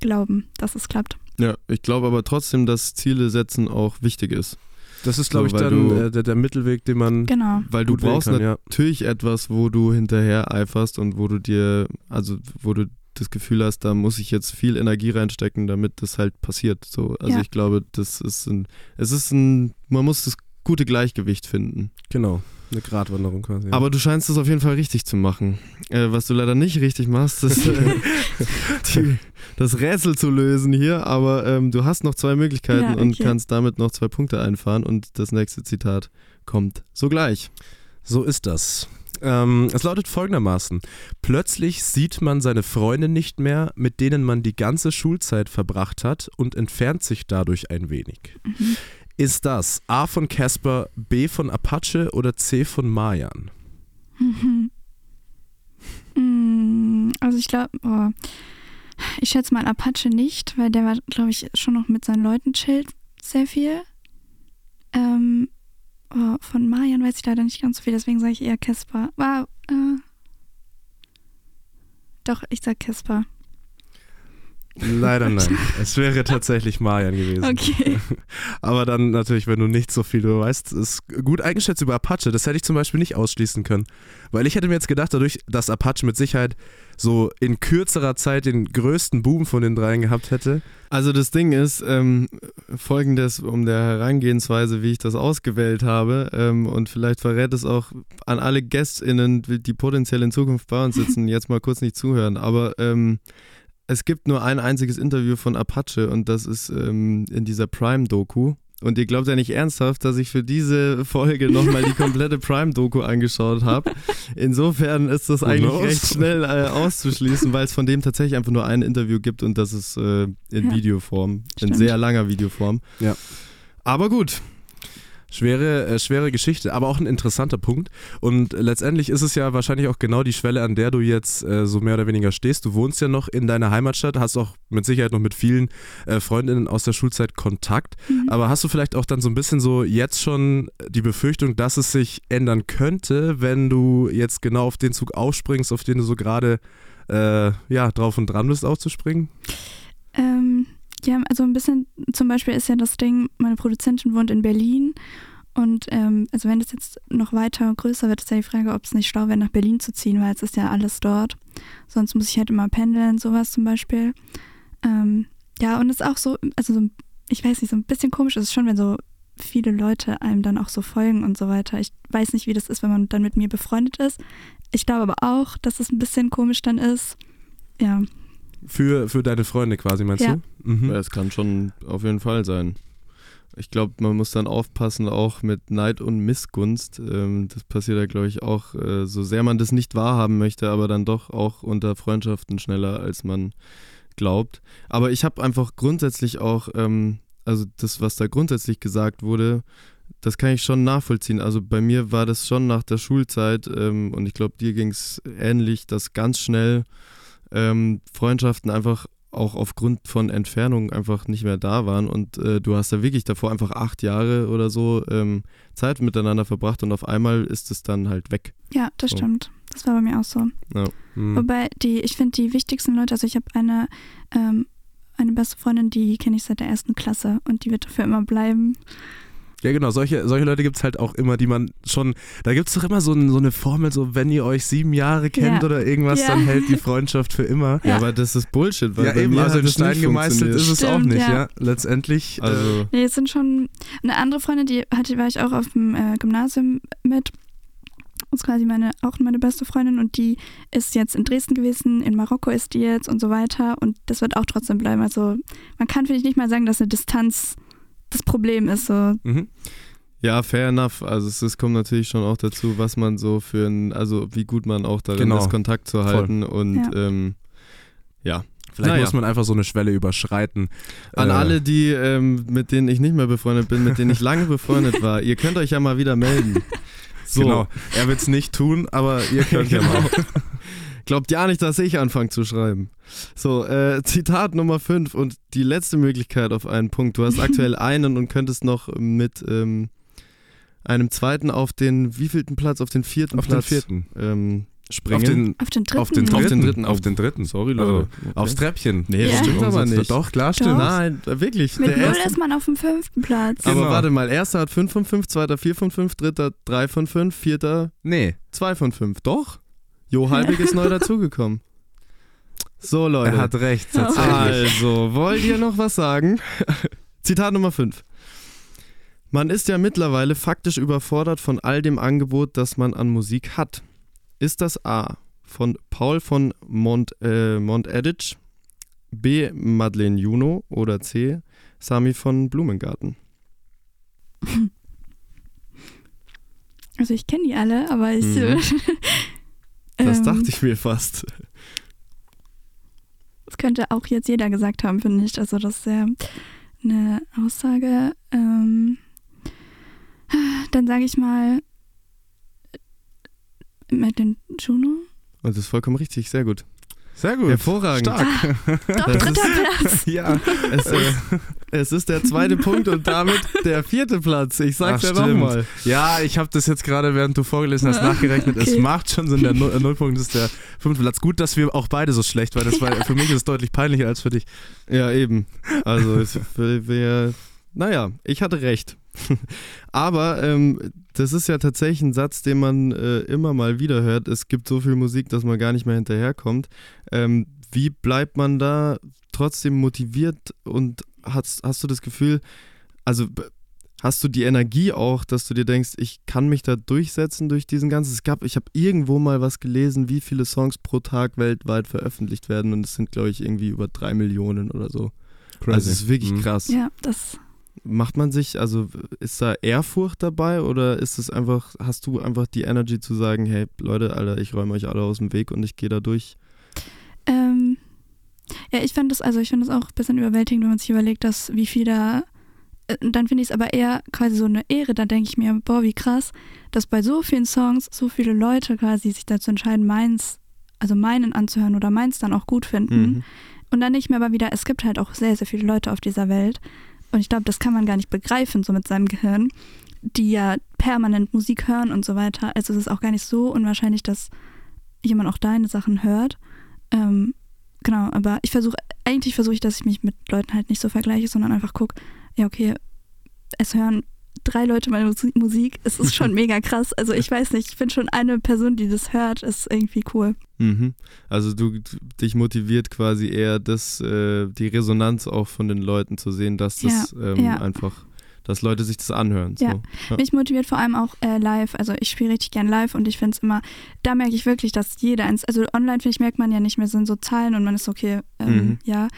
glauben, dass es klappt. Ja, ich glaube aber trotzdem, dass Ziele setzen auch wichtig ist. Das ist, glaube So, ich, dann du- äh, der, der Mittelweg, den man Genau. Weil du brauchst kann, ja. natürlich etwas, wo du hinterher eiferst und wo du dir, also wo du das Gefühl hast, da muss ich jetzt viel Energie reinstecken, damit das halt passiert. So, also Ja. ich glaube, das ist ein, es ist ein, man muss das gute Gleichgewicht finden. Genau. Eine Gratwanderung quasi. Aber du scheinst es auf jeden Fall richtig zu machen. Äh, was du leider nicht richtig machst, ist äh, die, das Rätsel zu lösen hier. Aber ähm, du hast noch zwei Möglichkeiten Ja, und okay. kannst damit noch zwei Punkte einfahren. Und das nächste Zitat kommt sogleich. So ist das. Ähm, es lautet folgendermaßen: Plötzlich sieht man seine Freunde nicht mehr, mit denen man die ganze Schulzeit verbracht hat und entfernt sich dadurch ein wenig. Ist das A von Casper, B von Apache oder C von Mayan? Mhm. Mm, Also ich glaube, oh, ich schätze mal Apache nicht, weil der war, glaube ich, schon noch mit seinen Leuten chillt sehr viel. Ähm, oh, von Marian weiß ich leider nicht ganz so viel, deswegen sage ich eher Casper. Wow, äh, doch, ich sag Casper. Leider nein. es wäre tatsächlich Mayan gewesen. Okay. Aber dann natürlich, wenn du nicht so viel weißt, ist gut eingeschätzt über Apache. Das hätte ich zum Beispiel nicht ausschließen können. Weil ich hätte mir jetzt gedacht, dadurch, dass Apache mit Sicherheit so in kürzerer Zeit den größten Boom von den dreien gehabt hätte. Also das Ding ist ähm, folgendes, um der Herangehensweise, wie ich das ausgewählt habe ähm, und vielleicht verrät es auch an alle GästInnen, die potenziell in Zukunft bei uns sitzen, jetzt mal kurz nicht zuhören, aber ähm, es gibt nur ein einziges Interview von Apache und das ist ähm, in dieser Prime-Doku. Und ihr glaubt ja nicht ernsthaft, dass ich für diese Folge nochmal die komplette Prime-Doku angeschaut habe. Insofern ist das eigentlich recht schnell äh, auszuschließen, weil es von dem tatsächlich einfach nur ein Interview gibt und das ist äh, in Ja. Videoform, in Stimmt. sehr langer Videoform. Ja. Aber gut, Schwere, äh, schwere Geschichte, aber auch ein interessanter Punkt. Und letztendlich ist es ja wahrscheinlich auch genau die Schwelle, an der du jetzt äh, so mehr oder weniger stehst. Du wohnst ja noch in deiner Heimatstadt, hast auch mit Sicherheit noch mit vielen äh, Freundinnen aus der Schulzeit Kontakt. Mhm. Aber hast du vielleicht auch dann so ein bisschen so jetzt schon die Befürchtung, dass es sich ändern könnte, wenn du jetzt genau auf den Zug aufspringst, auf den du so gerade äh, ja, drauf und dran bist, aufzuspringen? Ähm, ja, also ein bisschen, zum Beispiel ist ja das Ding, meine Produzentin wohnt in Berlin und ähm, also wenn das jetzt noch weiter größer wird, ist ja die Frage, ob es nicht schlau wäre, nach Berlin zu ziehen, weil es ist ja alles dort. Sonst muss ich halt immer pendeln, sowas zum Beispiel. Ähm, ja, und es ist auch so, also so, ich weiß nicht, so ein bisschen komisch ist es schon, wenn so viele Leute einem dann auch so folgen und so weiter. Ich weiß nicht, wie das ist, wenn man dann mit mir befreundet ist. Ich glaube aber auch, dass es ein bisschen komisch dann ist. Ja, Für, für deine Freunde quasi, meinst Ja. du? Mhm. es kann schon auf jeden Fall sein. Ich glaube, man muss dann aufpassen, auch mit Neid und Missgunst. Ähm, das passiert ja, glaube ich, auch, äh, so sehr man das nicht wahrhaben möchte, aber dann doch auch unter Freundschaften schneller, als man glaubt. Aber ich habe einfach grundsätzlich auch, ähm, also das, was da grundsätzlich gesagt wurde, das kann ich schon nachvollziehen. Also bei mir war das schon nach der Schulzeit ähm, und ich glaube, dir ging es ähnlich, dass ganz schnell ähm, Freundschaften einfach auch aufgrund von Entfernung einfach nicht mehr da waren und äh, du hast da wirklich davor einfach acht Jahre oder so ähm, Zeit miteinander verbracht und auf einmal ist es dann halt weg. ja, das So. stimmt. Das war bei mir auch so. Mhm. Wobei die, ich finde die wichtigsten Leute, also ich habe eine, ähm, eine beste Freundin, die kenne ich seit der ersten Klasse und die wird dafür immer bleiben. Ja, genau, solche, solche Leute gibt es halt auch immer, die man schon, da gibt es doch immer so, ein, so eine Formel, so wenn ihr euch sieben Jahre kennt Ja. oder irgendwas, Ja. dann hält die Freundschaft für immer. Ja, Ja. aber das ist Bullshit, weil Ja, eben, also in Stein nicht gemeißelt ist es auch Stimmt, nicht, ja. ja. Letztendlich. äh, Also, Nee, es sind schon eine andere Freundin, die hatte, war ich auch auf dem äh, Gymnasium mit. Das ist quasi meine, auch meine beste Freundin und die ist jetzt in Dresden gewesen, in Marokko ist die jetzt und so weiter und das wird auch trotzdem bleiben. Also man kann, finde ich, nicht mal sagen, dass eine Distanz das Problem ist. So. mhm. ja, fair enough. Also es, es kommt natürlich schon auch dazu, was man so für ein, also wie gut man auch darin Genau. ist, Kontakt zu halten und Ja. ähm, ja. Vielleicht Naja. muss man einfach so eine Schwelle überschreiten. An Äh, alle, die, ähm, mit denen ich nicht mehr befreundet bin, mit denen ich lange befreundet war, ihr könnt euch ja mal wieder melden. So, Genau. Er wird es nicht tun, aber ihr könnt ja mal. Glaubt ja nicht, dass ich anfange zu schreiben. So, äh, Zitat Nummer 5 und die letzte Möglichkeit auf einen Punkt. Du hast aktuell einen und könntest noch mit ähm, einem zweiten auf den wievielten Platz? Auf den vierten Auf den Platz vierten. Ähm, springen. Auf den, Auf den dritten. auf den Auf dritten. den dritten. Auf den dritten. Sorry, Also, Leute. Okay. Aufs Treppchen. Nee, das Ja. stimmt aber nicht. Doch, klar, stimmt. Doch. Nein, wirklich. mit Null ist man auf dem fünften Platz. Genau. aber warte mal, erster hat 5 von 5, zweiter 4 von 5, dritter 3 von 5, vierter Nee. 2 von 5. Doch? Jo Halbig ist neu dazugekommen. So, Leute. Er hat recht, tatsächlich. Also, wollt ihr noch was sagen? Zitat Nummer 5. Man ist ja mittlerweile faktisch überfordert von all dem Angebot, das man an Musik hat. Ist das A von Paul von Mont, äh, Monteditch, B Madeleine Juno oder C Sami von Blumengarten? Also ich kenne die alle, aber ich. Mhm. Das ähm, dachte ich mir fast. Das könnte auch jetzt jeder gesagt haben, finde ich. Also das ist ja eine Aussage. Ähm, dann sage ich mal Madeleine Juno. Und das ist vollkommen richtig, sehr gut. Sehr gut. Hervorragend. Stark. Doch, Das dritter ist- Platz. Ja. Es ist, es ist der zweite Punkt und damit der vierte Platz. Ich sag's Ach, ja nochmal. Ja, ich habe das jetzt gerade, während du vorgelesen hast, Ah, nachgerechnet. Es okay. macht schon Sinn. Der äh, Nullpunkt ist der fünfte Platz. Gut, dass wir auch beide so schlecht waren. Das war, Für mich ist es deutlich peinlicher als für dich. Ja, eben. Also, es wäre. Naja, ich hatte recht. Aber ähm, das ist ja tatsächlich ein Satz, den man äh, immer mal wieder hört. Es gibt so viel Musik, dass man gar nicht mehr hinterherkommt. Ähm, wie bleibt man da trotzdem motiviert und hast, hast du das Gefühl, also hast du die Energie auch, dass du dir denkst, ich kann mich da durchsetzen durch diesen ganzen. Es gab, ich habe irgendwo mal was gelesen, wie viele Songs pro Tag weltweit veröffentlicht werden und es sind, glaube ich, irgendwie über drei Millionen oder so. Also es ist wirklich Mhm. krass. Ja, das. Macht man sich, also ist da Ehrfurcht dabei oder ist es einfach, hast du einfach die Energy zu sagen, hey Leute, Alter, ich räume euch alle aus dem Weg und ich gehe da durch? Ähm, ja, ich fand das, also ich finde das auch ein bisschen überwältigend, wenn man sich überlegt, dass wie viel da. äh, Dann finde ich es aber eher quasi so eine Ehre. Da denke ich mir, boah, wie krass, dass bei so vielen Songs so viele Leute quasi sich dazu entscheiden, meins, also meinen anzuhören oder meins dann auch gut finden. Mhm. Und dann nicht mehr aber wieder, es gibt halt auch sehr, sehr viele Leute auf dieser Welt. Und ich glaube, das kann man gar nicht begreifen, so mit seinem Gehirn, die ja permanent Musik hören und so weiter. Also es ist auch gar nicht so unwahrscheinlich, dass jemand auch deine Sachen hört. Ähm, genau, aber ich versuche, eigentlich versuche ich, dass ich mich mit Leuten halt nicht so vergleiche, sondern einfach gucke, ja, okay, es hören drei Leute meine Musi- Musik. Es ist schon mega krass. Also ich weiß nicht, ich bin schon eine Person, die das hört, ist irgendwie cool. Mhm. Also du dich motiviert quasi eher das, äh, die Resonanz auch von den Leuten zu sehen, dass das ähm, ja. einfach, dass Leute sich das anhören. So. Ja. Mich motiviert vor allem auch äh, live. Also ich spiele richtig gern live und ich finde es immer, da merke ich wirklich, dass jeder eins, also online finde ich, merkt man ja nicht mehr, sind so Zahlen und man ist okay, ähm, Mhm. ja.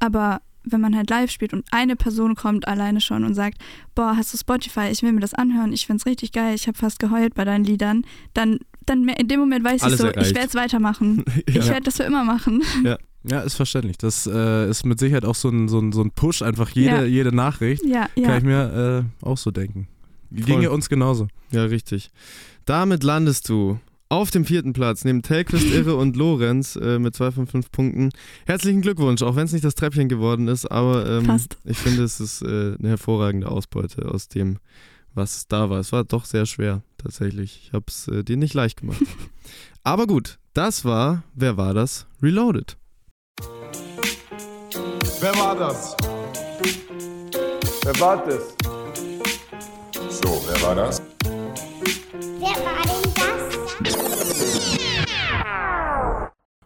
Aber wenn man halt live spielt und eine Person kommt alleine schon und sagt, boah, hast du Spotify, ich will mir das anhören, ich finde es richtig geil, ich habe fast geheult bei deinen Liedern, dann, dann in dem Moment weiß Alles ich so, erreicht. ich werde es weitermachen. Ich ja. werde das für immer machen. Ja, ist verständlich. Das äh, ist mit Sicherheit auch so ein, so ein, so ein Push, einfach jede, Ja. jede Nachricht. Ja, Kann ja. ich mir äh, auch so denken. Voll. Ginge uns genauso. Ja, richtig. Damit landest du auf dem vierten Platz neben Telquist, Irre und Lorenz äh, mit zwei von fünf Punkten. Herzlichen Glückwunsch, auch wenn es nicht das Treppchen geworden ist, aber ähm, ich finde, es ist äh, eine hervorragende Ausbeute aus dem, was da war. Es war doch sehr schwer, tatsächlich. Ich habe es äh, dir nicht leicht gemacht. aber gut, das war, wer war das? Reloaded. Wer war das? Wer war das? So, wer war das? Wer war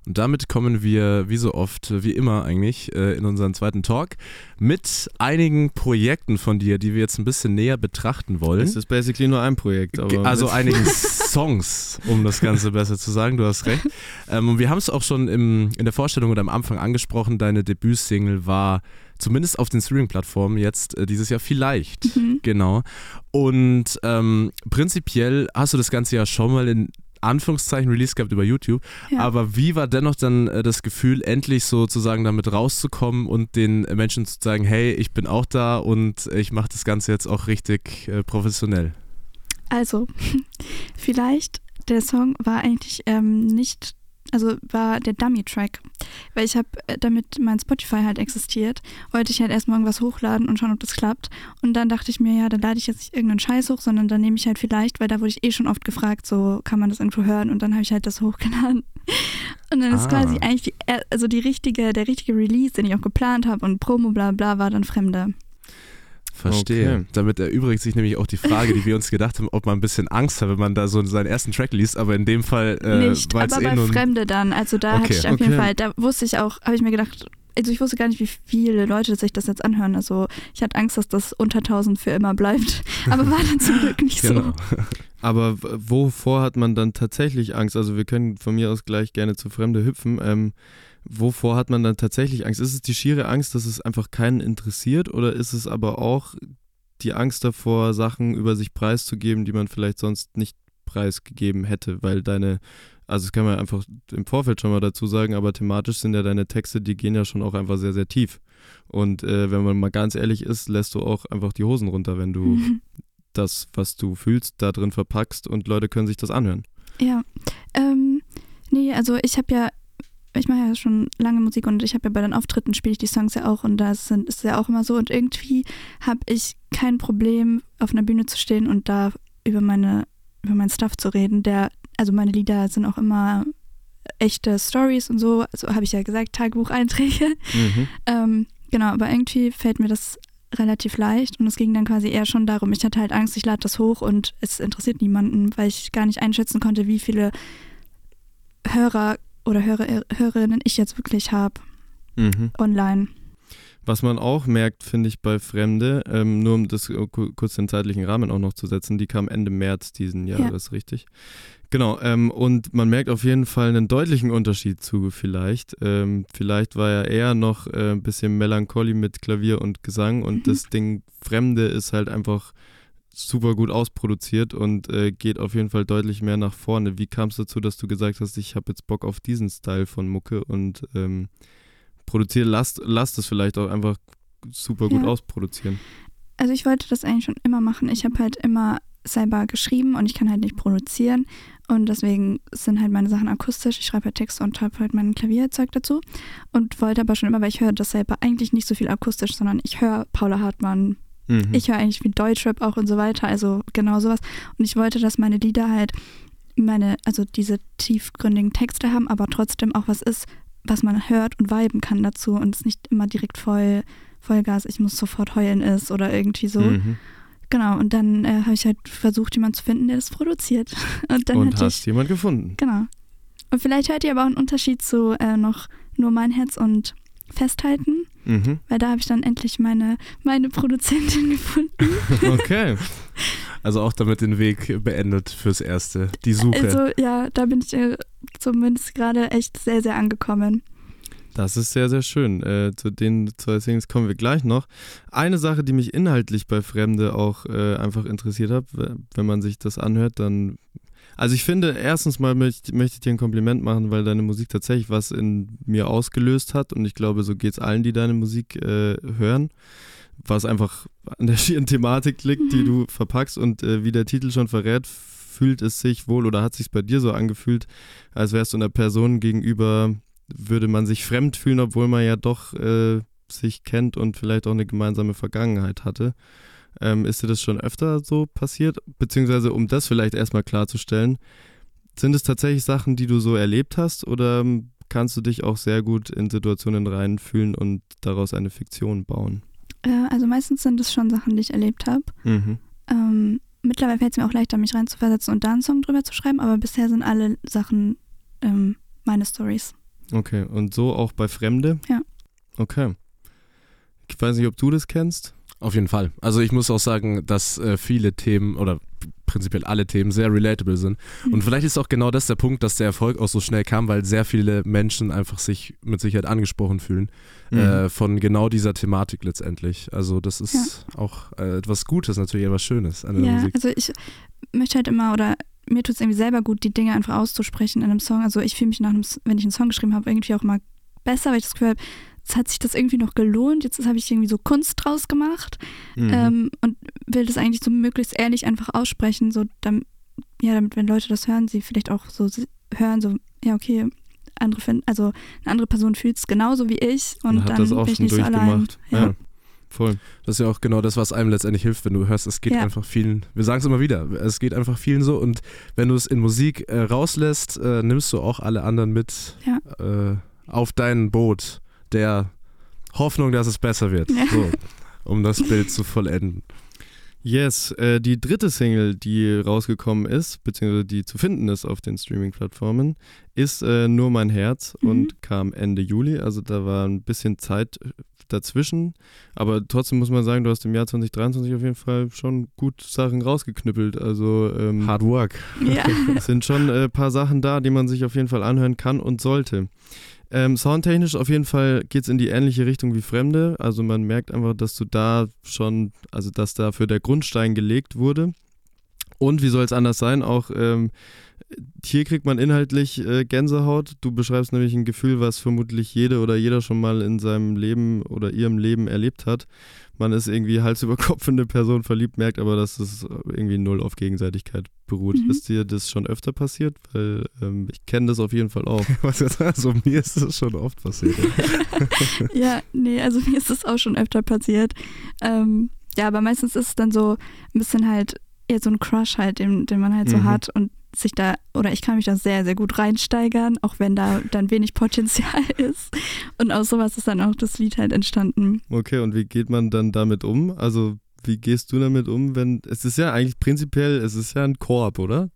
Und damit kommen wir, wie so oft, wie immer eigentlich, äh, in unseren zweiten Talk mit einigen Projekten von dir, die wir jetzt ein bisschen näher betrachten wollen. Es ist basically nur ein Projekt. Aber Also einigen Songs, um das Ganze besser zu sagen, du hast recht. Ähm, und wir haben es auch schon im, in der Vorstellung oder am Anfang angesprochen, deine Debütsingle war zumindest auf den Streaming-Plattformen jetzt äh, dieses Jahr vielleicht. Mhm. Genau. Und ähm, prinzipiell hast du das Ganze ja schon mal in Anführungszeichen Release gehabt über YouTube. Ja. Aber wie war dennoch dann äh, das Gefühl, endlich sozusagen damit rauszukommen und den Menschen zu sagen, hey, ich bin auch da und ich mache das Ganze jetzt auch richtig äh, professionell? Also, vielleicht der Song war eigentlich ähm, nicht, also war der Dummy-Track. Weil ich habe, äh, damit mein Spotify halt existiert, wollte ich halt erstmal irgendwas hochladen und schauen, ob das klappt. Und dann dachte ich mir, ja, dann lade ich jetzt nicht irgendeinen Scheiß hoch, sondern dann nehme ich halt vielleicht, weil da wurde ich eh schon oft gefragt, so kann man das irgendwo hören und dann habe ich halt das hochgeladen. Und dann ist Ah. quasi eigentlich die, äh, also die richtige, der richtige Release, den ich auch geplant habe und Promo bla bla war dann Fremde. Verstehe. Okay. Damit erübrigt sich nämlich auch die Frage, die wir uns gedacht haben, ob man ein bisschen Angst hat, wenn man da so seinen ersten Track liest, aber in dem Fall, äh, Nicht, es aber eh bei Fremde dann. Also da Okay. hatte ich auf jeden Okay. Fall, da wusste ich auch, habe ich mir gedacht, also ich wusste gar nicht, wie viele Leute sich das jetzt anhören. Also ich hatte Angst, dass das unter 1000 für immer bleibt. Aber war dann zum Glück nicht Genau. so. Aber wovor hat man dann tatsächlich Angst? Also wir können von mir aus gleich gerne zu Fremde hüpfen. Ähm, wovor hat man dann tatsächlich Angst? Ist es die schiere Angst, dass es einfach keinen interessiert oder ist es aber auch die Angst davor, Sachen über sich preiszugeben, die man vielleicht sonst nicht preisgegeben hätte, weil deine, also das kann man einfach im Vorfeld schon mal dazu sagen, aber thematisch sind ja deine Texte, die gehen ja schon auch einfach sehr, sehr tief. Und äh, wenn man mal ganz ehrlich ist, lässt du auch einfach die Hosen runter, wenn du das, was du fühlst, da drin verpackst und Leute können sich das anhören. Ja. Ähm, nee, also ich habe ja, ich mache ja schon lange Musik und ich habe ja bei den Auftritten spiele ich die Songs ja auch und da sind, ist ja auch immer so und irgendwie habe ich kein Problem, auf einer Bühne zu stehen und da über meine, über meinen Stuff zu reden. Der, also meine Lieder sind auch immer echte Stories und so, also habe ich ja gesagt, Tagebucheinträge. Mhm. Ähm, genau, aber irgendwie fällt mir das relativ leicht und es ging dann quasi eher schon darum, ich hatte halt Angst, ich lade das hoch und es interessiert niemanden, weil ich gar nicht einschätzen konnte, wie viele Hörer oder Hörer, Hörerinnen ich jetzt wirklich habe Mhm. online. Was man auch merkt, finde ich, bei Fremde, ähm, nur um das äh, ku- kurz den zeitlichen Rahmen auch noch zu setzen, die kam Ende März diesen Ja. Jahres, richtig? Genau, ähm, und man merkt auf jeden Fall einen deutlichen Unterschied zu vielleicht. Ähm, vielleicht war er eher noch äh, ein bisschen Melancholie mit Klavier und Gesang und Mhm. das Ding Fremde ist halt einfach super gut ausproduziert und äh, geht auf jeden Fall deutlich mehr nach vorne. Wie kam es dazu, dass du gesagt hast, ich habe jetzt Bock auf diesen Style von Mucke und ähm, produziere, lasst, lasst es vielleicht auch einfach super gut Ja. ausproduzieren. Also ich wollte das eigentlich schon immer machen. Ich habe halt immer selber geschrieben und ich kann halt nicht produzieren und deswegen sind halt meine Sachen akustisch. Ich schreibe halt Texte und habe halt mein Klavierzeug dazu und wollte aber schon immer, weil ich höre das selber eigentlich nicht so viel akustisch, sondern ich höre Paula Hartmann, Mhm. ich höre eigentlich wie Deutschrap auch und so weiter, also genau sowas. Und ich wollte, dass meine Lieder halt meine, also diese tiefgründigen Texte haben, aber trotzdem auch was ist, was man hört und viben kann dazu und es nicht immer direkt voll Vollgas, ich muss sofort heulen ist oder irgendwie so. Mhm. Genau, und dann äh, habe ich halt versucht, jemanden zu finden, der das produziert. Und dann Und hast ich, jemand gefunden. genau. Und vielleicht hört ihr aber auch einen Unterschied zu äh, noch nur mein Herz und Festhalten, Mhm. weil da habe ich dann endlich meine, meine Produzentin gefunden. Okay. Also auch damit den Weg beendet fürs Erste. Die Suche. Also ja, da bin ich äh, zumindest gerade echt sehr, sehr angekommen. Das ist sehr, sehr schön. Äh, zu den zwei Singles kommen wir gleich noch. Eine Sache, die mich inhaltlich bei Fremde auch äh, einfach interessiert hat, wenn man sich das anhört, dann. Also ich finde, erstens mal möchte, möchte ich dir ein Kompliment machen, weil deine Musik tatsächlich was in mir ausgelöst hat. Und ich glaube, so geht es allen, die deine Musik äh, hören, was einfach an der schieren Thematik liegt, die du verpackst. Und äh, wie der Titel schon verrät, fühlt es sich wohl oder hat sich bei dir so angefühlt, als wärst du einer Person gegenüber, würde man sich fremd fühlen, obwohl man ja doch äh, sich kennt und vielleicht auch eine gemeinsame Vergangenheit hatte. Ähm, ist dir das schon öfter so passiert? Beziehungsweise, um das vielleicht erstmal klarzustellen, sind es tatsächlich Sachen, die du so erlebt hast oder ähm, kannst du dich auch sehr gut in Situationen reinfühlen und daraus eine Fiktion bauen? Äh, also meistens sind es schon Sachen, die ich erlebt habe. Mhm. Ähm, mittlerweile fällt es mir auch leichter, mich reinzuversetzen und da einen Song drüber zu schreiben, aber bisher sind alle Sachen ähm, meine Stories. Okay, und so auch bei Fremde? Ja. Okay. Ich weiß nicht, ob du das kennst. Auf jeden Fall. Also ich muss auch sagen, dass äh, viele Themen oder prinzipiell alle Themen sehr relatable sind. Und vielleicht ist auch genau das der Punkt, dass der Erfolg auch so schnell kam, weil sehr viele Menschen einfach sich mit Sicherheit angesprochen fühlen Mhm. äh, von genau dieser Thematik letztendlich. Also das ist auch äh, etwas Gutes, natürlich etwas Schönes an der Ja, Musik. also ich möchte halt immer oder mir tut es irgendwie selber gut, die Dinge einfach auszusprechen in einem Song. Also ich fühle mich nach einem, S- wenn ich einen Song geschrieben habe, irgendwie auch mal besser, weil ich das Gefühl habe, jetzt hat sich das irgendwie noch gelohnt. Jetzt habe ich irgendwie so Kunst draus gemacht Mhm. ähm, und will das eigentlich so möglichst ehrlich einfach aussprechen, so damit, ja, damit, wenn Leute das hören, sie vielleicht auch so hören, so, ja, okay, andere finden, also eine andere Person fühlt es genauso wie ich und, hat dann das auch bin ich nicht so allein. Ja. ja. Voll. Das ist ja auch genau das, was einem letztendlich hilft, wenn du hörst, es geht Ja. einfach vielen, wir sagen es immer wieder, es geht einfach vielen so und wenn du es in Musik äh, rauslässt, äh, nimmst du auch alle anderen mit Ja. äh, auf dein Boot der Hoffnung, dass es besser wird. So. um das Bild zu vollenden. Yes, äh, die dritte Single, die rausgekommen ist, beziehungsweise die zu finden ist auf den Streaming-Plattformen, ist äh, Nur mein Herz Mhm. und kam Ende Juli. Also da war ein bisschen Zeit dazwischen. Aber trotzdem muss man sagen, du hast im Jahr 2023 auf jeden Fall schon gut Sachen rausgeknüppelt. Also ähm, Hard work. Ja. es sind schon ein äh, paar Sachen da, die man sich auf jeden Fall anhören kann und sollte. Ähm, soundtechnisch auf jeden Fall geht es in die ähnliche Richtung wie Fremde. Also man merkt einfach, dass du da schon, also dass dafür der Grundstein gelegt wurde. Und wie soll es anders sein? Auch ähm, hier kriegt man inhaltlich äh, Gänsehaut. Du beschreibst nämlich ein Gefühl, was vermutlich jede oder jeder schon mal in seinem Leben oder ihrem Leben erlebt hat. Man ist irgendwie Hals über Kopf in eine Person verliebt, merkt aber, dass es irgendwie null auf Gegenseitigkeit beruht. Mhm. Ist dir das schon öfter passiert? Weil ähm, ich kenne das auf jeden Fall auch. Was jetzt, also mir ist das schon oft passiert. Ja, nee, also mir ist das auch schon öfter passiert. Ähm, ja, aber meistens ist es dann so ein bisschen halt eher so ein Crush halt, den, den man halt so Mhm. hat und sich da, oder ich kann mich da sehr, sehr gut reinsteigern, auch wenn da dann wenig Potenzial ist. Und aus sowas ist dann auch das Lied halt entstanden. Okay, und wie geht man dann damit um? Also, wie gehst du damit um, wenn. Es ist ja eigentlich prinzipiell, es ist ja ein Korb, oder?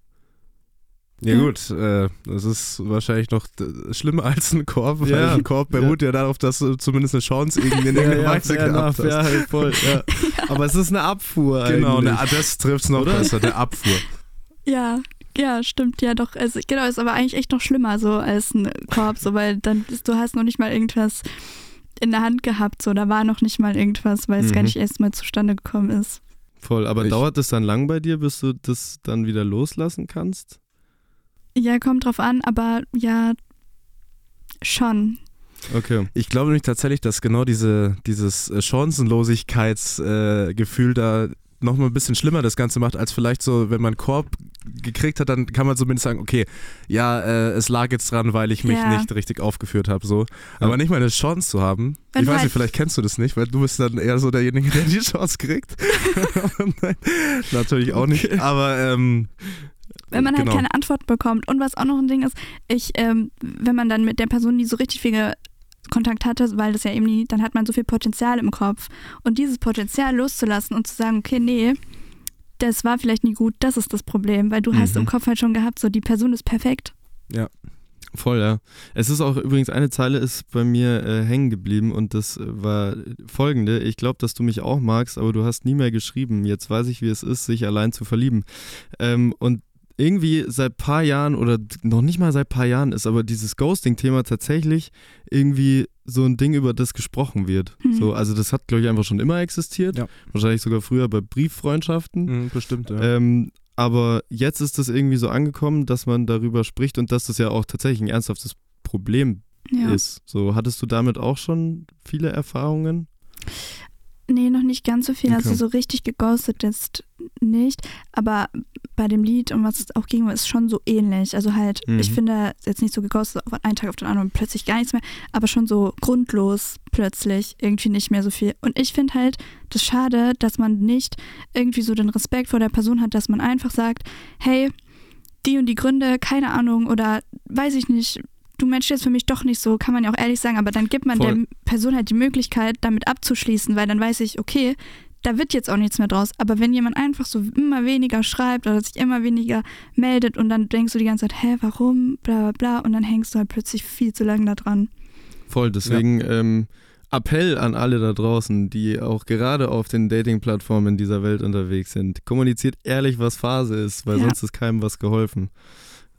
Ja gut, äh, das ist wahrscheinlich noch schlimmer als ein Korb, weil Ja. ein Korb beruht ja. darauf, dass du zumindest eine Chance irgendwie in irgendeiner Weise gehabt enough, hast. ja, halt voll, ja. Aber es ist eine Abfuhr Genau, eigentlich. ne, das trifft's noch Oder? besser, der Abfuhr. Ja, ja, stimmt, ja doch. Also, genau, ist aber eigentlich echt noch schlimmer so als ein Korb, so, weil dann du hast noch nicht mal irgendwas in der Hand gehabt, so, da war noch nicht mal irgendwas, weil es gar Mhm. nicht erst mal zustande gekommen ist. Voll, aber Ich- dauert es dann lang bei dir, bis du das dann wieder loslassen kannst? Ja, kommt drauf an, aber ja, schon. Okay. Ich glaube nämlich tatsächlich, dass genau diese, dieses äh, Chancenlosigkeitsgefühl äh, Gefühl da nochmal ein bisschen schlimmer das Ganze macht, als vielleicht so, wenn man einen Korb gekriegt hat, dann kann man zumindest sagen, okay, ja, äh, es lag jetzt dran, weil ich mich Ja. nicht richtig aufgeführt habe. So. Aber nicht mal eine Chance zu haben. Wenn ich weiß halt- nicht, vielleicht kennst du das nicht, weil du bist dann eher so derjenige, der die Chance kriegt. Nein, natürlich auch nicht. Aber ähm, Wenn man halt genau. keine Antwort bekommt. Und was auch noch ein Ding ist, ich, ähm, wenn man dann mit der Person, die so richtig viel Kontakt hatte, weil das ja eben nie, dann hat man so viel Potenzial im Kopf. Und dieses Potenzial loszulassen und zu sagen, okay, nee, das war vielleicht nie gut, das ist das Problem, weil du hast Mhm. im Kopf halt schon gehabt, so die Person ist perfekt. Voll, ja. Es ist auch übrigens eine Zeile ist bei mir äh, hängen geblieben und das äh, war folgende. Ich glaube, dass du mich auch magst, aber du hast nie mehr geschrieben. Jetzt weiß ich, wie es ist, sich allein zu verlieben. Ähm, und irgendwie seit paar Jahren oder noch nicht mal seit paar Jahren ist aber dieses Ghosting-Thema tatsächlich irgendwie so ein Ding, über das gesprochen wird. Mhm. So, also das hat, glaube ich, einfach schon immer existiert. Ja. Wahrscheinlich sogar früher bei Brieffreundschaften. mh, bestimmt, ja. Ähm, aber jetzt ist es irgendwie so angekommen, dass man darüber spricht und dass das ja auch tatsächlich ein ernsthaftes Problem Ja. ist. So, hattest du damit auch schon viele Erfahrungen? Nee, noch nicht ganz so viel. Also Okay. so richtig geghostet ist nicht. Aber bei dem Lied, um was es auch ging, ist schon so ähnlich. Also halt, Mhm. ich finde jetzt nicht so geghostet auf einen Tag auf den anderen plötzlich gar nichts mehr, aber schon so grundlos plötzlich irgendwie nicht mehr so viel. Und ich finde halt das schade, dass man nicht irgendwie so den Respekt vor der Person hat, dass man einfach sagt, hey, die und die Gründe, keine Ahnung, oder weiß ich nicht, du Mensch jetzt für mich doch nicht so, kann man ja auch ehrlich sagen, aber dann gibt man Voll. der Person halt die Möglichkeit, damit abzuschließen, weil dann weiß ich, okay, da wird jetzt auch nichts mehr draus. Aber wenn jemand einfach so immer weniger schreibt oder sich immer weniger meldet und dann denkst du die ganze Zeit, hä, warum, bla bla bla, und dann hängst du halt plötzlich viel zu lange da dran. Voll, deswegen ähm, Appell an alle da draußen, die auch gerade auf den Dating-Plattformen dieser Welt unterwegs sind. Kommuniziert ehrlich, was Phase ist, weil Ja. sonst ist keinem was geholfen.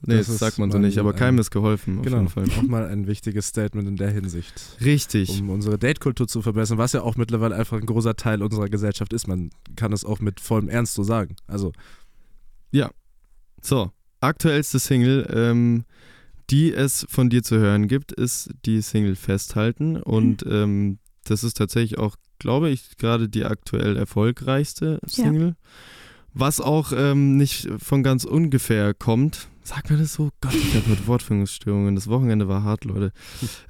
Nee, Das das, sagt man so mal nicht, aber ein- keinem ist geholfen, auf genau, jeden Fall. nochmal ein wichtiges Statement in der Hinsicht. Richtig. um unsere Datekultur zu verbessern, was ja auch mittlerweile einfach ein großer Teil unserer Gesellschaft ist. Man kann es auch mit vollem Ernst so sagen. Also, So, aktuellste Single, ähm, die es von dir zu hören gibt, ist die Single Festhalten. Und ähm, das ist tatsächlich auch, glaube ich, gerade die aktuell erfolgreichste Single. Was auch ähm, nicht von ganz ungefähr kommt. Sagt man das so? Gott, ich habe mit Wortfindungsstörungen. Das Wochenende war hart, Leute.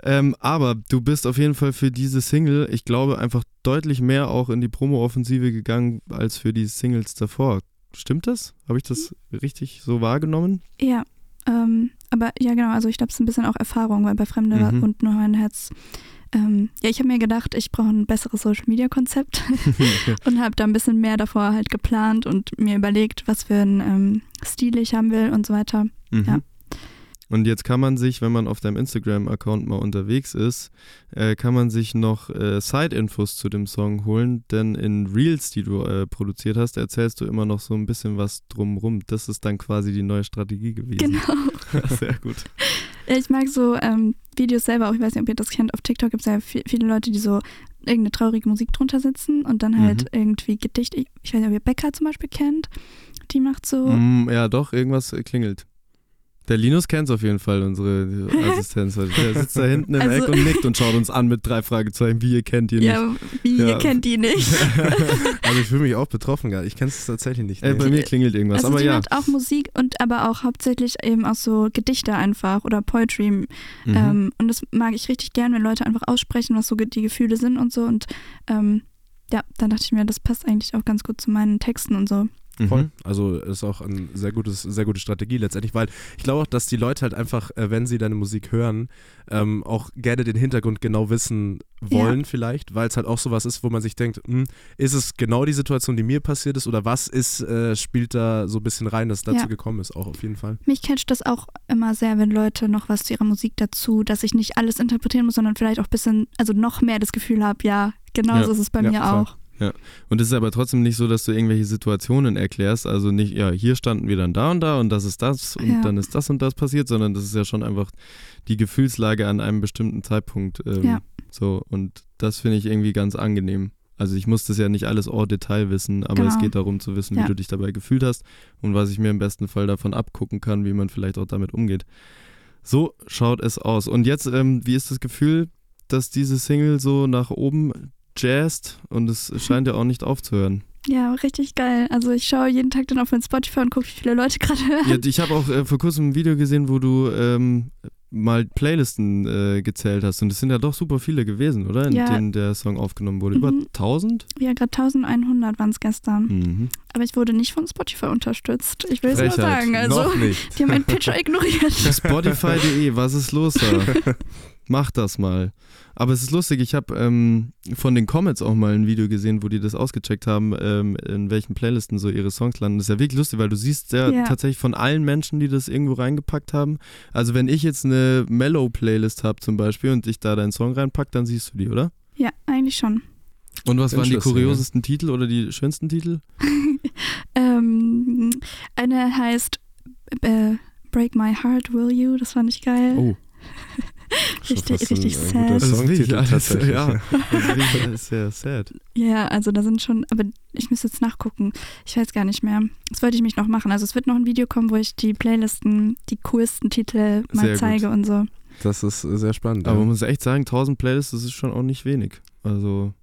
ähm, aber du bist auf jeden Fall für diese Single, ich glaube, einfach deutlich mehr auch in die Promo-Offensive gegangen als für die Singles davor. Stimmt das? Habe ich das richtig so wahrgenommen? Ja, ähm, aber ja genau, also ich glaube, es ist ein bisschen auch Erfahrung, weil bei Fremde Mhm. und nur mein Herz ähm, ja, ich habe mir gedacht, ich brauche ein besseres Social-Media-Konzept und habe da ein bisschen mehr davor halt geplant und mir überlegt, was für einen ähm, Stil ich haben will und so weiter. Mhm. Ja. Und jetzt kann man sich, wenn man auf deinem Instagram-Account mal unterwegs ist, äh, kann man sich noch äh, Side-Infos zu dem Song holen, denn in Reels, die du äh, produziert hast, erzählst du immer noch so ein bisschen was drumrum. Das ist dann quasi die neue Strategie gewesen. Genau. Sehr gut. Ich mag so ähm, Videos selber auch, ich weiß nicht, ob ihr das kennt, auf TikTok gibt es ja vi- viele Leute, die so irgendeine traurige Musik drunter setzen und dann halt Mhm. irgendwie Gedichte. Ich, ich weiß nicht, ob ihr Becker zum Beispiel kennt. Die macht so. Mm, ja, doch, irgendwas klingelt. Der Linus kennt auf jeden Fall, unsere Assistenz. heute. Der sitzt da hinten im Also- Eck und nickt und schaut uns an mit drei Fragezeichen, wie ihr kennt ihr nicht. Ja, wie, Ja. ihr kennt die nicht. Also ich fühle mich auch betroffen gerade. Ich kenne es tatsächlich nicht. Äh, nee. bei mir klingelt irgendwas, Also aber die ja. macht auch Musik und aber auch hauptsächlich eben auch so Gedichte einfach oder Poetry. Mhm. Ähm, und das mag ich richtig gern, wenn Leute einfach aussprechen, was so die Gefühle sind und so. Und ähm, ja, dann dachte ich mir, das passt eigentlich auch ganz gut zu meinen Texten und so. Voll. Mhm. Also ist auch eine sehr, gutes, sehr gute Strategie letztendlich, weil ich glaube auch, dass die Leute halt einfach, äh, wenn sie deine Musik hören, ähm, auch gerne den Hintergrund genau wissen wollen vielleicht, weil es halt auch sowas ist, wo man sich denkt, hm, ist es genau die Situation, die mir passiert ist oder was ist, äh, spielt da so ein bisschen rein, dass es dazu Ja. gekommen ist, auch auf jeden Fall. Mich catcht das auch immer sehr, wenn Leute noch was zu ihrer Musik dazu, dass ich nicht alles interpretieren muss, sondern vielleicht auch ein bisschen, also noch mehr das Gefühl habe, ja, genau Ja. so ist es bei Ja, mir voll. Auch. Und es ist aber trotzdem nicht so, dass du irgendwelche Situationen erklärst. Also nicht, ja, hier standen wir dann da und da und das ist das und Ja. dann ist das und das passiert, sondern das ist ja schon einfach die Gefühlslage an einem bestimmten Zeitpunkt. Ähm, Ja. So, und das finde ich irgendwie ganz angenehm. Also ich muss das ja nicht alles au Detail wissen, aber es Genau. geht darum zu wissen, wie Ja. du dich dabei gefühlt hast und was ich mir im besten Fall davon abgucken kann, wie man vielleicht auch damit umgeht. So schaut es aus. Und jetzt, ähm, wie ist das Gefühl, dass diese Single so nach oben jazzt und es scheint ja auch nicht aufzuhören. Ja, richtig geil. Also ich schaue jeden Tag dann auf mein Spotify und gucke, wie viele Leute gerade hören. Ja, ich habe auch äh, vor kurzem ein Video gesehen, wo du ähm, mal Playlisten äh, gezählt hast und es sind ja doch super viele gewesen, oder? In Ja. denen der Song aufgenommen wurde. Über Mhm. 1000? Ja, gerade 1100 waren es gestern. Mhm. Aber ich wurde nicht von Spotify unterstützt. Ich will es nur sagen. Also, Noch nicht. die haben meinen Pitcher ignoriert. Spotify.de, was ist los da? Mach das mal. Aber es ist lustig, ich habe ähm, von den Comets auch mal ein Video gesehen, wo die das ausgecheckt haben, ähm, in welchen Playlisten so ihre Songs landen. Das ist ja wirklich lustig, weil du siehst ja, Ja. tatsächlich von allen Menschen, die das irgendwo reingepackt haben. Also wenn ich jetzt eine Mellow-Playlist habe zum Beispiel und ich da deinen Song reinpack, dann siehst du die, oder? Ja, eigentlich schon. Und was waren die kuriosesten Titel oder die schönsten Titel? Ähm, eine heißt äh, Break My Heart, Will You? Das fand ich geil. Oh, Richtig- richtig ein, ein sad. Das ist wirklich alles, ja. das alles sehr sad. Ja, also da sind schon, aber ich müsste jetzt nachgucken. Ich weiß gar nicht mehr. Das wollte ich mich noch machen. Also es wird noch ein Video kommen, wo ich die Playlisten, die coolsten Titel mal Sehr gut. zeige und so. Das ist äh, sehr spannend. Aber ja. man muss echt sagen, 1000 Playlists, das ist schon auch nicht wenig. Also,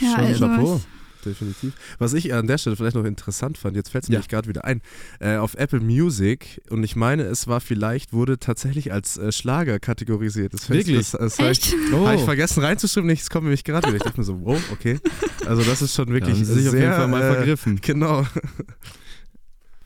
Ja, Schon also Chapeau. Ich- Definitiv. Was ich an der Stelle vielleicht noch interessant fand, jetzt fällt es mir Ja. nämlich gerade wieder ein, äh, auf Apple Music, und ich meine, es war vielleicht, wurde tatsächlich als äh, Schlager kategorisiert. Das Wirklich? Das, das hab ich, Echt? oh. Habe ich vergessen reinzuschreiben, nichts kommt mir nämlich gerade wieder. Ich dachte mir so, wow, okay. Also das ist schon wirklich sich sehr, auf jeden Fall mal äh, vergriffen. Genau.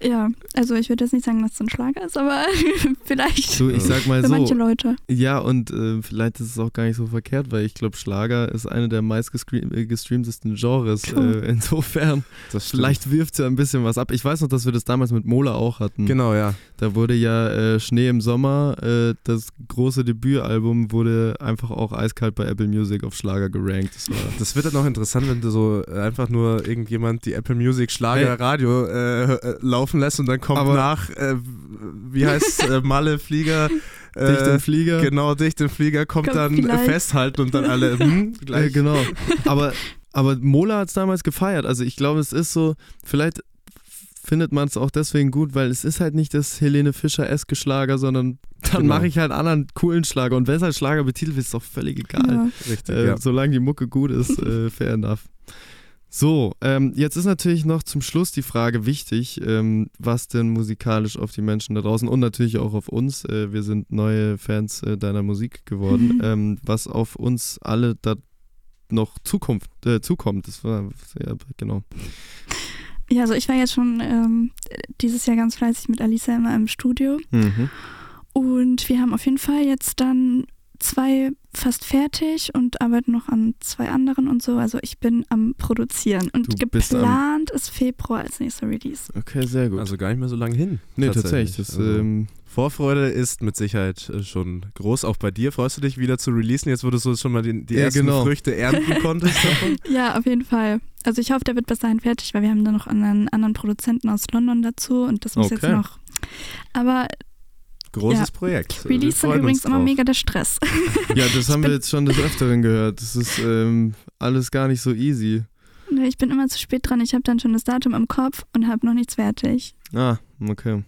Ja, also ich würde jetzt nicht sagen, dass es ein Schlager ist, aber vielleicht Du, ich sag mal für manche so, Leute. ja, und äh, vielleicht ist es auch gar nicht so verkehrt, weil ich glaube, Schlager ist eine der meistgestreamtesten Genres. True. Äh, insofern, vielleicht wirft es ja ein bisschen was ab. Ich weiß noch, dass wir das damals mit Mola auch hatten. Genau, ja. Da wurde ja äh, Schnee im Sommer, äh, das große Debütalbum, wurde einfach auch eiskalt bei Apple Music auf Schlager gerankt. Das war Das wird dann noch interessant, wenn du so äh, einfach nur irgendjemand die Apple Music Schlager Hey. Radio äh, äh, laufen lässt und dann kommt Aber- nach, äh, wie heißt äh, Malle Flieger? Äh, dicht im Flieger. Genau, dicht im Flieger kommt, Kommt dann äh, vielleicht. festhalten und dann alle, hm, Äh, gleich. genau. Aber, aber Mola hat es damals gefeiert. Also ich glaube, es ist so, vielleicht findet man es auch deswegen gut, weil es ist halt nicht das Helene Fischer-eske Schlager, sondern dann Genau. mache ich halt anderen coolen Schlager. Und wenn es als Schlager betitelt wird, ist doch völlig egal. Ja. Richtig, Äh, ja. Solange die Mucke gut ist, äh, fair enough. So, ähm, jetzt ist natürlich noch zum Schluss die Frage wichtig, ähm, was denn musikalisch auf die Menschen da draußen und natürlich auch auf uns, äh, wir sind neue Fans äh, deiner Musik geworden, Mhm. ähm, was auf uns alle da noch Zukunft, äh, zukommt. Das war, ja, genau. Ja, also ich war jetzt schon ähm, dieses Jahr ganz fleißig mit Alisa immer im Studio Mhm. und wir haben auf jeden Fall jetzt dann zwei fast fertig und arbeite noch an zwei anderen und so. Also ich bin am Produzieren. Und Du geplant ist Februar als nächster Release. Okay, sehr gut. Also gar nicht mehr so lange hin. nee, tatsächlich. Das, Also ähm, Vorfreude ist mit Sicherheit äh, schon groß. Auch bei dir freust du dich wieder zu releasen, jetzt wo du so schon mal die, die Ja, ersten genau. Früchte ernten konntest davon. Ja, auf jeden Fall. Also ich hoffe, der wird bis dahin fertig, weil wir haben da noch einen anderen Produzenten aus London dazu und das muss jetzt Okay. noch. Aber Großes Ja. Projekt. Release sind übrigens immer mega der Stress. ja, das haben wir jetzt schon des Öfteren gehört. Das ist ähm, alles gar nicht so easy. Ich bin immer zu spät dran. Ich habe dann schon das Datum im Kopf und habe noch nichts fertig. Ah, okay.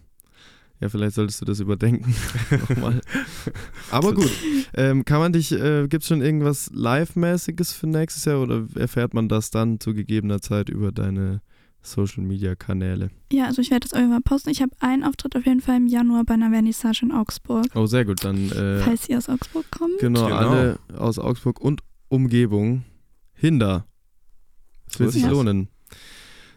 Ja, vielleicht solltest du das überdenken. Aber gut. Ähm, kann man dich, äh, gibt es schon irgendwas Live-mäßiges für nächstes Jahr oder erfährt man das dann zu gegebener Zeit über deine Social-Media-Kanäle? Ja, also ich werde das irgendwann mal posten. Ich habe einen Auftritt auf jeden Fall im Januar bei einer Vernissage in Augsburg. Oh, sehr gut. Dann äh, Falls ihr aus Augsburg kommt. genau, Genau. alle aus Augsburg und Umgebung. Hinder. Es So wird sich lohnen.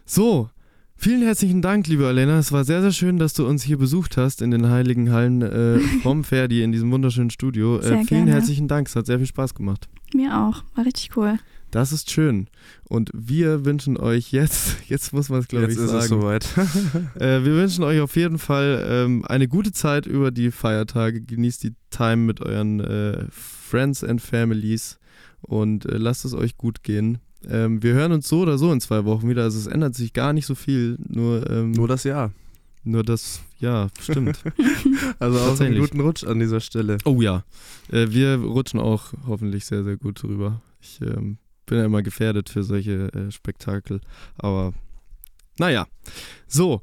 So, vielen herzlichen Dank, liebe Alena. Es war sehr, sehr schön, dass du uns hier besucht hast in den heiligen Hallen äh, vom Ferdi in diesem wunderschönen Studio. Sehr äh, vielen gerne. herzlichen Dank. Es hat sehr viel Spaß gemacht. Mir auch. War richtig cool. Das ist schön. Und wir wünschen euch jetzt, jetzt muss man es glaube ich Jetzt ist es sagen, soweit. äh, wir wünschen euch auf jeden Fall ähm, eine gute Zeit über die Feiertage. Genießt die Time mit euren äh, Friends and Families und äh, lasst es euch gut gehen. Ähm, wir hören uns so oder so in zwei Wochen wieder. Also es ändert sich gar nicht so viel. Nur, ähm, Nur das Jahr. nur das, ja, stimmt. Also auch einen guten Rutsch an dieser Stelle. Oh ja, äh, wir rutschen auch hoffentlich sehr, sehr gut drüber. Ich ähm, bin ja immer gefährdet für solche äh, Spektakel, aber naja. So,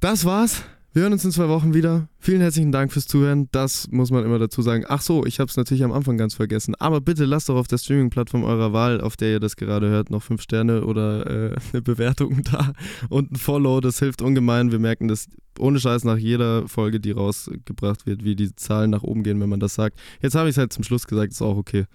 das war's. Wir hören uns in zwei Wochen wieder. Vielen herzlichen Dank fürs Zuhören. Das muss man immer dazu sagen. Ach so, ich habe es natürlich am Anfang ganz vergessen. Aber bitte lasst doch auf der Streaming-Plattform eurer Wahl, auf der ihr das gerade hört, noch fünf Sterne oder äh, eine Bewertung da und ein Follow. Das hilft ungemein. Wir merken das ohne Scheiß nach jeder Folge, die rausgebracht wird, wie die Zahlen nach oben gehen, wenn man das sagt. Jetzt habe ich es halt zum Schluss gesagt, ist auch okay.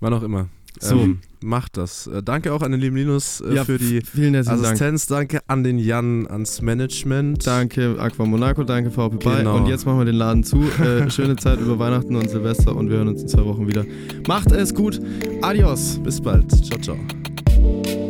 Wann auch immer. So. Ähm, macht das. Äh, danke auch an den lieben Linus äh, für die herzlichen Dank. Assistenz. Danke an den Jan ans Management. Danke Aqua Monaco, danke VP. Genau. Und jetzt machen wir den Laden zu. Äh, schöne Zeit über Weihnachten und Silvester und wir hören uns in zwei Wochen wieder. Macht es gut. Adios. Bis bald. Ciao, ciao.